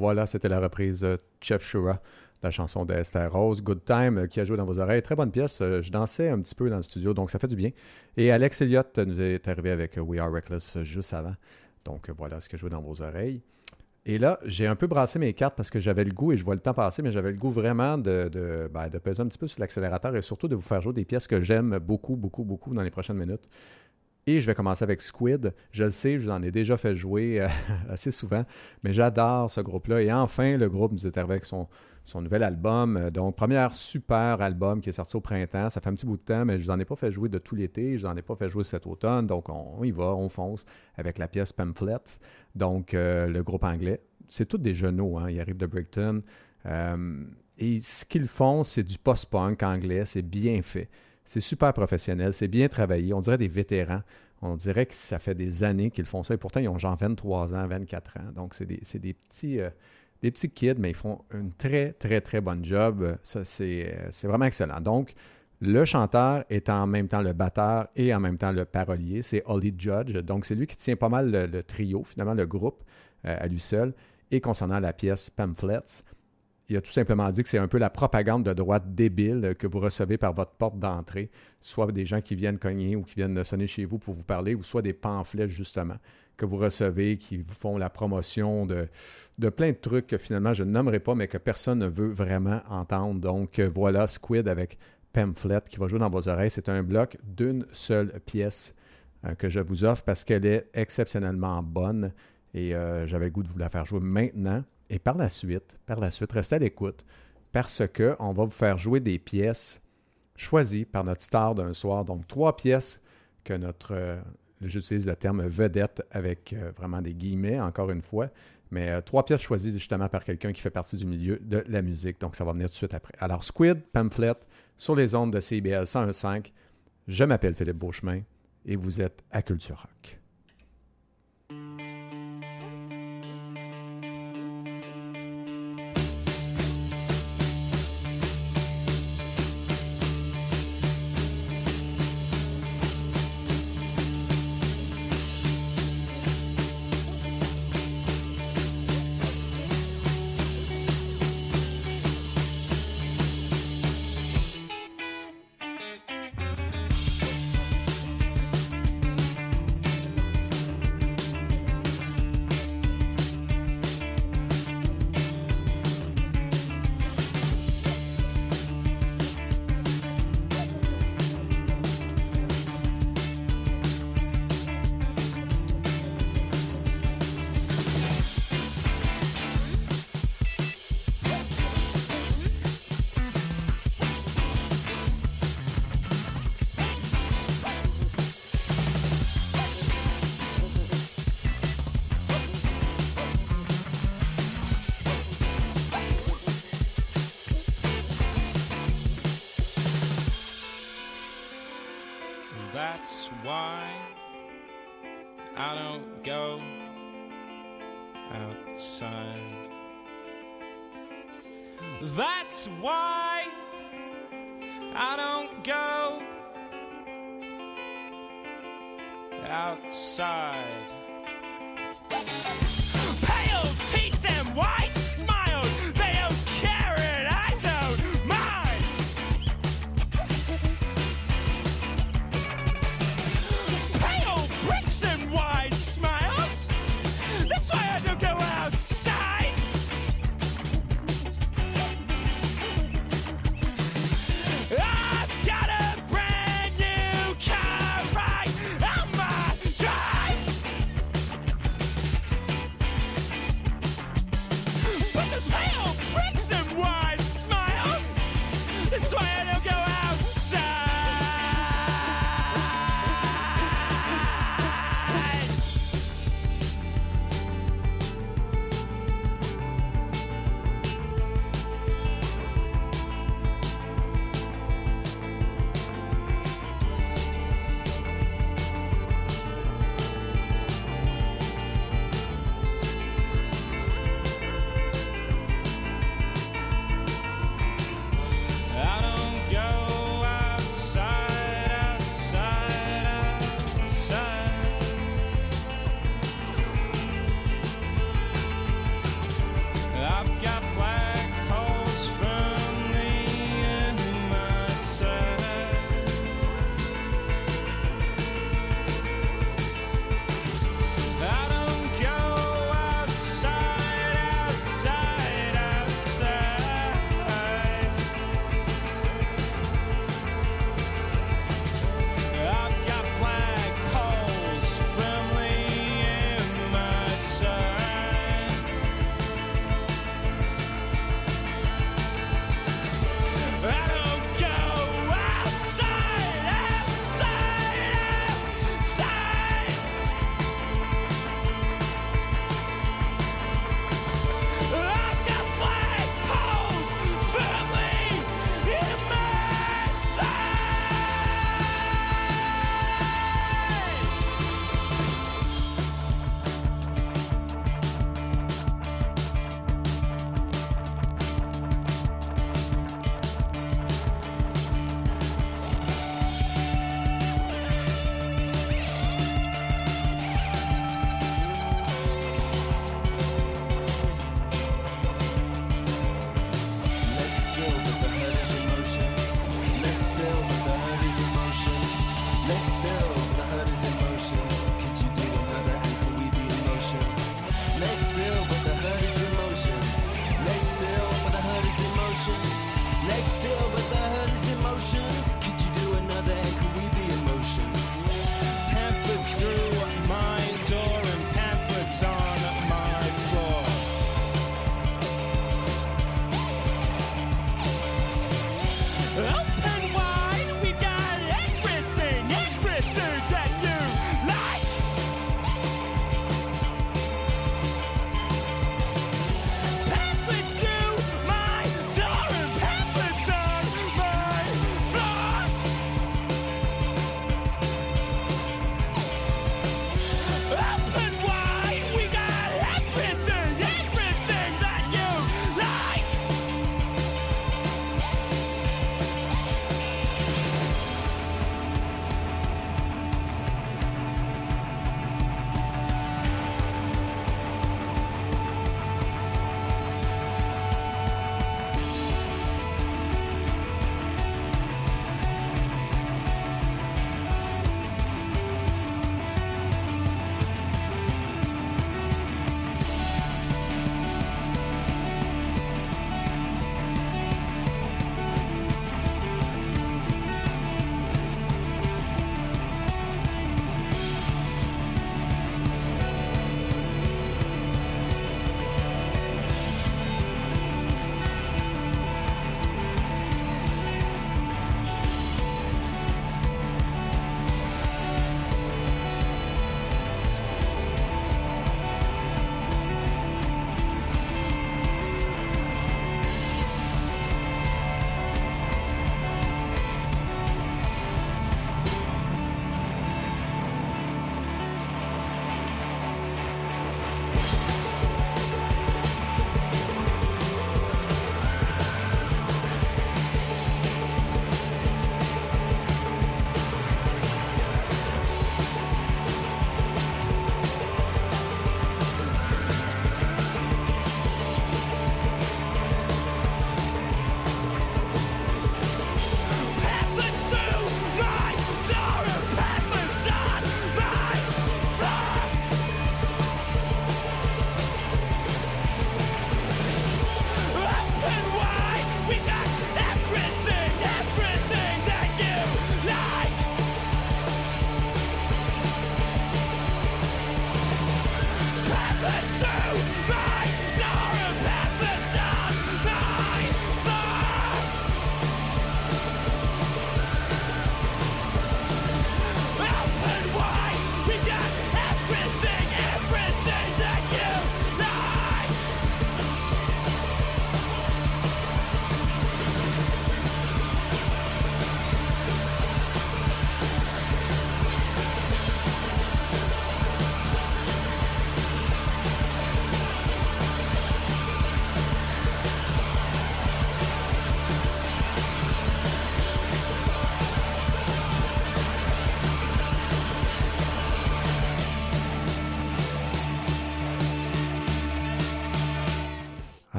Voilà, c'était la reprise Chef Shura, la chanson d'Esther Rose, Good Time, euh, qui a joué dans vos oreilles. Très bonne pièce. Euh, Je dansais un petit peu dans le studio, donc ça fait du bien. Et Alex Elliott nous est arrivé avec We Are Reckless euh, juste avant. Donc euh, voilà ce que je joue dans vos oreilles. Et là, j'ai un peu brassé mes cartes parce que j'avais le goût, et je vois le temps passer, mais j'avais le goût vraiment de, de, ben, de peser un petit peu sur l'accélérateur et surtout de vous faire jouer des pièces que j'aime beaucoup, beaucoup, beaucoup dans les prochaines minutes. Et je vais commencer avec Squid. Je le sais, je vous en ai déjà fait jouer euh, assez souvent, mais j'adore ce groupe-là. Et enfin, le groupe nous est arrivé avec son, son nouvel album. Euh, Donc, premier super album qui est sorti au printemps. Ça fait un petit bout de temps, mais je vous en ai pas fait jouer de tout l'été. Je vous en ai pas fait jouer cet automne. Donc, on, y va, on fonce avec la pièce Pamphlets. Donc, euh, le groupe anglais. C'est tous des genoux. Hein. Ils arrivent de Brighton. Et ce qu'ils font, c'est du post-punk anglais. C'est bien fait. C'est super professionnel, c'est bien travaillé. On dirait des vétérans. On dirait que ça fait des années qu'ils font ça. Et pourtant, ils ont genre 23 ans, 24 ans. Donc, c'est des, des petits, euh, des petits kids, mais ils font une très, très, très bonne job. Euh, c'est vraiment excellent. Donc, le chanteur est en même temps le batteur et en même temps le parolier. C'est Holly Judge. Donc, c'est lui qui tient pas mal le, le trio, finalement, le groupe euh, à lui seul. Et concernant la pièce Pamphlets, il a tout simplement dit que c'est un peu la propagande de droite débile que vous recevez par votre porte d'entrée, soit des gens qui viennent cogner ou qui viennent sonner chez vous pour vous parler, ou soit des pamphlets justement que vous recevez qui vous font la promotion de, plein de trucs que finalement je ne nommerai pas, mais que personne ne veut vraiment entendre. Donc euh, voilà Squid avec Pamphlet qui va jouer dans vos oreilles. C'est un bloc d'une seule pièce euh, que je vous offre parce qu'elle est exceptionnellement bonne et euh, j'avais le goût de vous la faire jouer maintenant. Et par la suite, par la suite, restez à l'écoute parce que on va vous faire jouer des pièces choisies par notre star d'un soir. Donc, trois pièces que notre, euh, j'utilise le terme vedette avec euh, vraiment des guillemets, encore une fois, mais euh, trois pièces choisies justement par quelqu'un qui fait partie du milieu de la musique. Donc, ça va venir tout de suite après. Alors, Squid, Pamphlet, sur les ondes de CIBL 101.5. Je m'appelle Philippe Beauchemin et vous êtes à Culture Rock.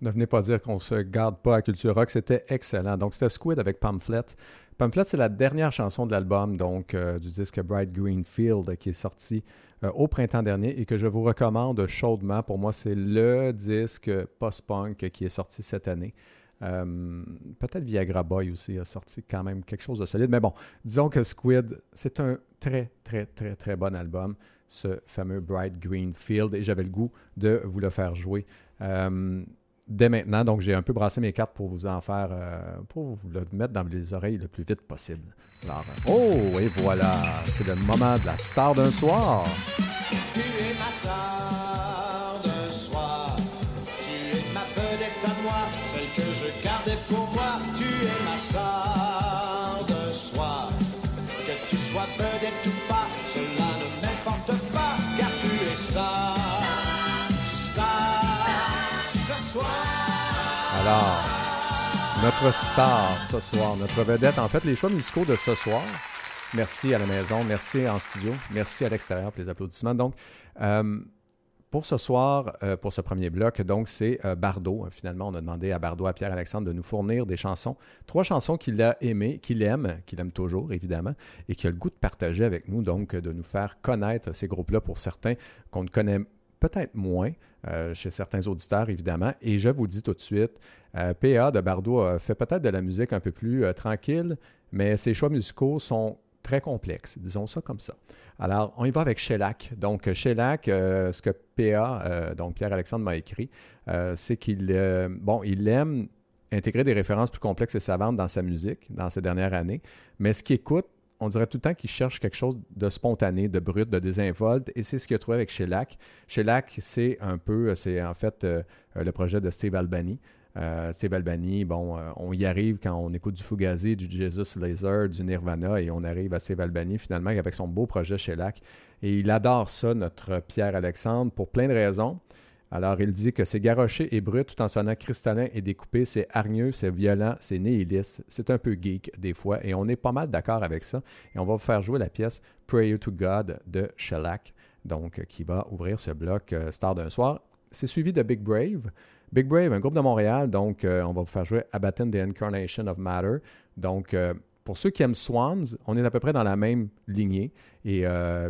Ne venez pas dire qu'on se garde pas à Culture Rock. C'était excellent. Donc, c'était Squid avec Pamphlet. Pamphlet, c'est la dernière chanson de l'album, donc euh, du disque Bright Green Field, qui est sorti euh, au printemps dernier et que je vous recommande chaudement. Pour moi, c'est le disque post-punk qui est sorti cette année. Euh, Peut-être Viagra Boy aussi a sorti quand même quelque chose de solide. Mais bon, disons que Squid, c'est un très, très, très, très bon album, ce fameux Bright Green Field, et j'avais le goût de vous le faire jouer. Dès maintenant, donc j'ai un peu brassé mes cartes pour vous en faire, euh, pour vous le mettre dans les oreilles le plus vite possible. Alors, euh, oh, et voilà, c'est le moment de la star d'un soir. Notre star ce soir, notre vedette, en fait, les choix musicaux de ce soir. Merci à la maison, merci en studio, merci à l'extérieur pour les applaudissements. Donc, euh, pour ce soir, euh, pour ce premier bloc, donc c'est euh, Bardot. Finalement, on a demandé à Bardot, à Pierre-Alexandre, de nous fournir des chansons. Trois chansons qu'il a aimées, qu'il aime, qu'il aime toujours, évidemment, et qu'il a le goût de partager avec nous, donc de nous faire connaître ces groupes-là pour certains qu'on ne connaît peut-être moins euh, chez certains auditeurs, évidemment. Et je vous dis tout de suite, euh, PA de Bardot a fait peut-être de la musique un peu plus euh, tranquille, mais ses choix musicaux sont très complexes, disons ça comme ça. Alors, on y va avec Shellac. Donc, Shellac, ce que PA, donc Pierre-Alexandre m'a écrit, c'est qu'il aime intégrer des références plus complexes et savantes dans sa musique dans ces dernières années, mais ce qu'il écoute, on dirait tout le temps qu'il cherche quelque chose de spontané, de brut, de désinvolte, et c'est ce qu'il a trouvé avec Shellac. Shellac, c'est un peu, c'est en fait euh, le projet de Steve Albany. Euh, Steve Albany, bon, euh, on y arrive quand on écoute du Fugazi, du Jesus Laser, du Nirvana, et on arrive à Steve Albany finalement avec son beau projet Shellac. Et il adore ça, notre Pierre-Alexandre, pour plein de raisons. Alors, il dit que c'est garoché et brut tout en sonnant cristallin et découpé. C'est hargneux, c'est violent, c'est nihiliste. C'est un peu geek des fois et on est pas mal d'accord avec ça. Et on va vous faire jouer la pièce Prayer to God de Shellac, donc qui va ouvrir ce bloc euh, Star d'un soir. C'est suivi de Big Brave. Big Brave, un groupe de Montréal, donc euh, on va vous faire jouer Abatten the Incarnation of Matter. Donc, euh, pour ceux qui aiment Swans, on est à peu près dans la même lignée. Et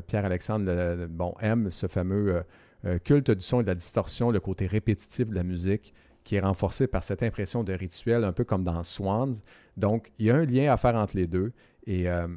Pierre-Alexandre le- le- bon, aime ce fameux euh, culte du son et de la distorsion, le côté répétitif de la musique qui est renforcé par cette impression de rituel, un peu comme dans Swans. Donc, il y a un lien à faire entre les deux. Et, euh,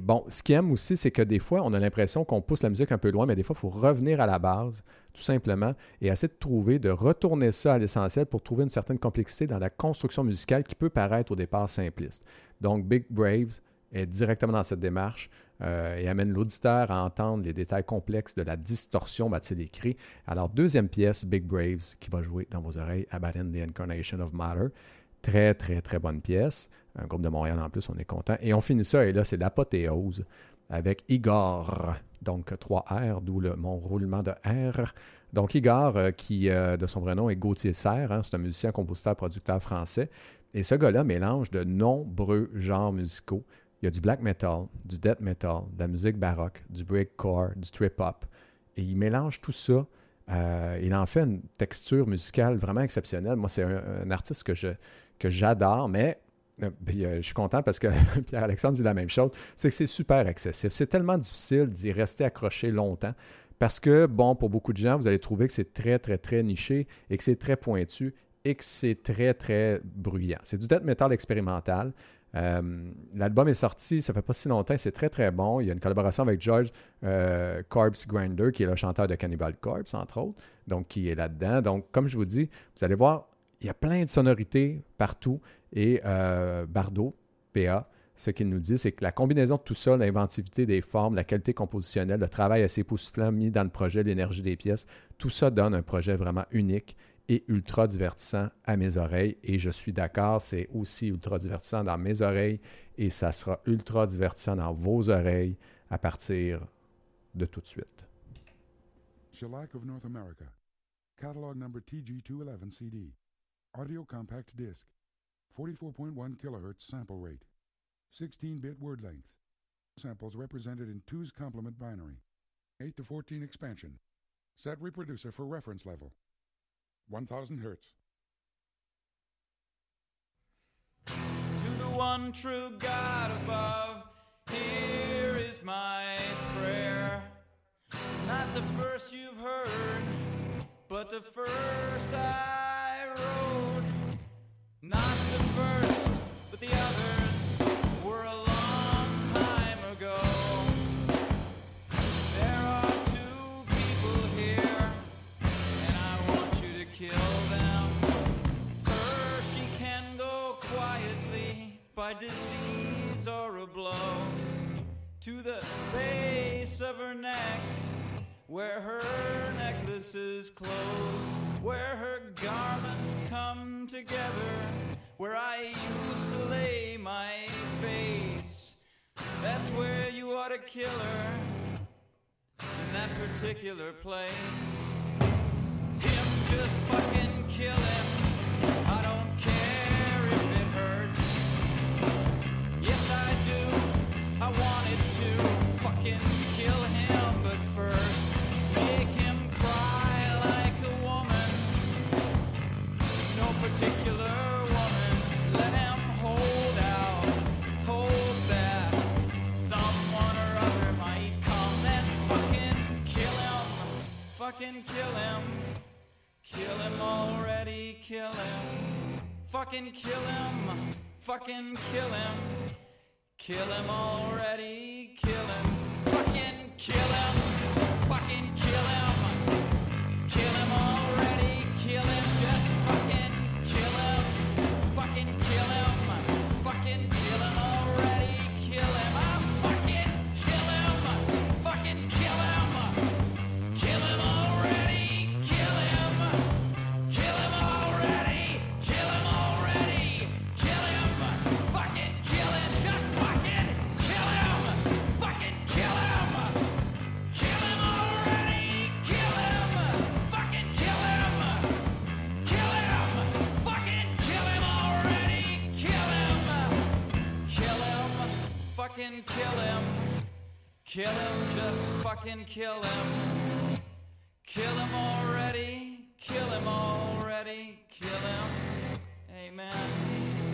bon, ce qu'il aime aussi, c'est que des fois, on a l'impression qu'on pousse la musique un peu loin, mais des fois, il faut revenir à la base, tout simplement, et essayer de trouver, de retourner ça à l'essentiel pour trouver une certaine complexité dans la construction musicale qui peut paraître au départ simpliste. Donc, Big Braves est directement dans cette démarche euh, et amène l'auditeur à entendre les détails complexes de la distorsion bâtie des cris. Alors, deuxième pièce, Big Braves, qui va jouer dans vos oreilles, Abaddon the Incarnation of Matter. Très, très, très bonne pièce. Un groupe de Montréal en plus, on est content. Et on finit ça, et là, c'est l'apothéose avec Igor. Donc, 3 R, d'où mon roulement de R. Donc, Igor, euh, qui euh, de son vrai nom est Gauthier Serre, hein, c'est un musicien, compositeur, producteur français. Et ce gars-là mélange de nombreux genres musicaux. Il y a du black metal, du death metal, de la musique baroque, du breakcore, du trip-hop. Et il mélange tout ça. Euh, il en fait une texture musicale vraiment exceptionnelle. Moi, c'est un, artiste que je que j'adore, mais euh, euh, je suis content parce que Pierre-Alexandre dit la même chose, c'est que c'est super excessif. C'est tellement difficile d'y rester accroché longtemps parce que, bon, pour beaucoup de gens, vous allez trouver que c'est très, très, très niché et que c'est très pointu et que c'est très, très bruyant. C'est du death metal expérimental. Euh, L'album est sorti, ça fait pas si longtemps, c'est très très bon. Il y a une collaboration avec George euh, Corpse Grinder, qui est le chanteur de Cannibal Corpse, entre autres, donc qui est là-dedans. Donc, comme je vous dis, vous allez voir, il y a plein de sonorités partout. Et euh, Bardot, PA, ce qu'il nous dit, c'est que la combinaison de tout ça, l'inventivité des formes, la qualité compositionnelle, le travail assez époustouflant mis dans le projet, l'énergie des pièces, tout ça donne un projet vraiment unique et ultra divertissant à mes oreilles. Et je suis d'accord, c'est aussi ultra divertissant dans mes oreilles et ça sera ultra divertissant dans vos oreilles à partir de tout de suite. Shellac of North America. Catalog number TG211 CD. Audio compact disc. 44.1 kilohertz sample rate. 16 bit word length. Samples represented in 2's complement binary. 8 to 14 expansion. Set reproducer for reference level. 1000 hertz. To the one true God above, here is my prayer. Not the first you've heard, but the first I wrote. Not the first, but the others by disease or a blow to the base of her neck, where her necklaces close, where her garments come together, where I used to lay my face. That's where you ought to kill her, in that particular place. Him, just fucking kill him. Fucking kill him. Kill him already, kill him. Fucking kill him. Fucking kill him. Kill him already, kill him. Fucking kill him. Fucking kill him. Fucking kill him. Kill him, just fucking kill him. Kill him already, kill him already, kill him. Amen.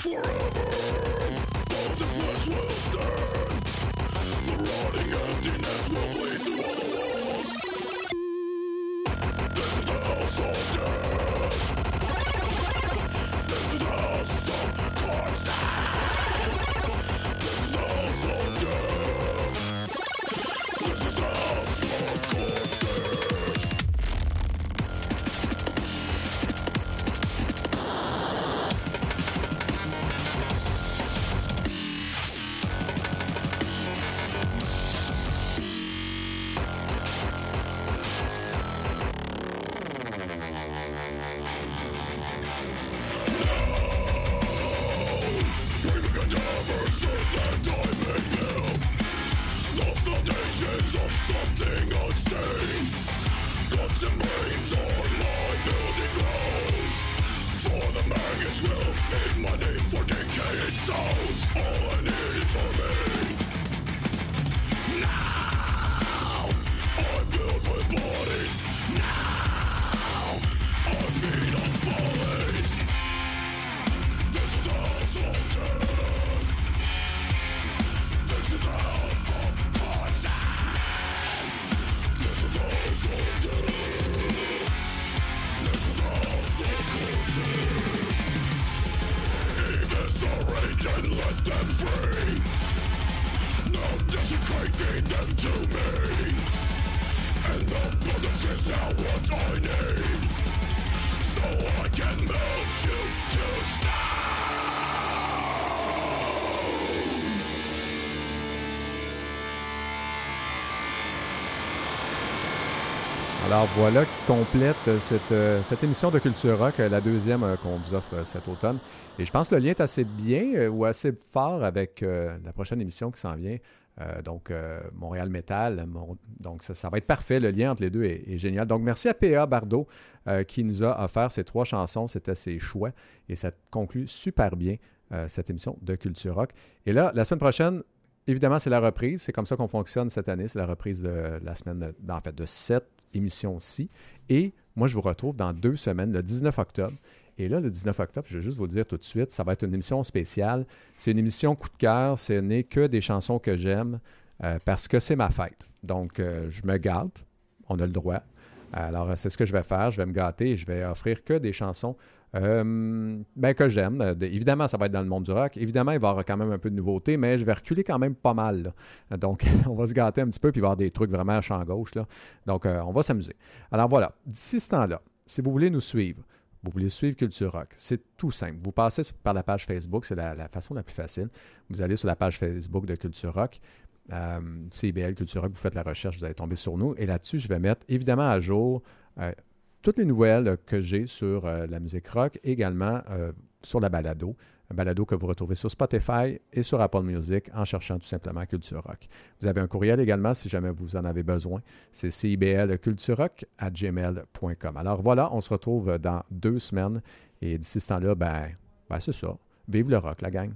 Forever, bones and flesh will stand. The rotting emptiness will bleed through. Alors voilà qui complète euh, cette, euh, cette émission de Culture Rock, euh, la deuxième qu'on vous offre cet automne. Et je pense que le lien est assez bien ou assez fort avec la prochaine émission qui s'en vient. Donc, Montréal Metal. Donc, ça, va être parfait. Le lien entre les deux est, génial. Donc, merci à PA Bardot qui nous a offert ces trois chansons. C'était ses choix et ça conclut super bien cette émission de Culture Rock. Et là, la semaine prochaine, évidemment, c'est la reprise. C'est comme ça qu'on fonctionne cette année. C'est la reprise de la semaine, en fait, de cette émission-ci. Et moi, je vous retrouve dans deux semaines, le 19 octobre. Et là, le 19 octobre, je vais juste vous le dire tout de suite, ça va être une émission spéciale. C'est une émission coup de cœur. Ce n'est que des chansons que j'aime euh, parce que c'est ma fête. Donc, euh, je me gâte. On a le droit. Alors, euh, c'est ce que je vais faire. Je vais me gâter et je vais offrir que des chansons euh, ben, que j'aime. Euh, de- évidemment, ça va être dans le monde du rock. Évidemment, il va y avoir quand même un peu de nouveauté, mais je vais reculer quand même pas mal. Donc, on va se gâter un petit peu, puis il des trucs vraiment à champ gauche. Là. Donc, euh, on va s'amuser. Alors voilà, d'ici ce temps-là, si vous voulez nous suivre, vous voulez suivre Culture Rock, c'est tout simple. Vous passez par la page Facebook, c'est la, façon la plus facile. Vous allez sur la page Facebook de Culture Rock, CIBL Culture Rock, vous faites la recherche, vous allez tomber sur nous. Et là-dessus, je vais mettre évidemment à jour toutes les nouvelles que j'ai sur euh, la musique rock, également euh, sur la balado. Balado que vous retrouvez sur Spotify et sur Apple Music en cherchant tout simplement Culture Rock. Vous avez un courriel également si jamais vous en avez besoin. C'est gmail.com. Alors voilà, on se retrouve dans deux semaines et d'ici ce temps-là, ben, ben c'est ça. Vive le rock, la gang.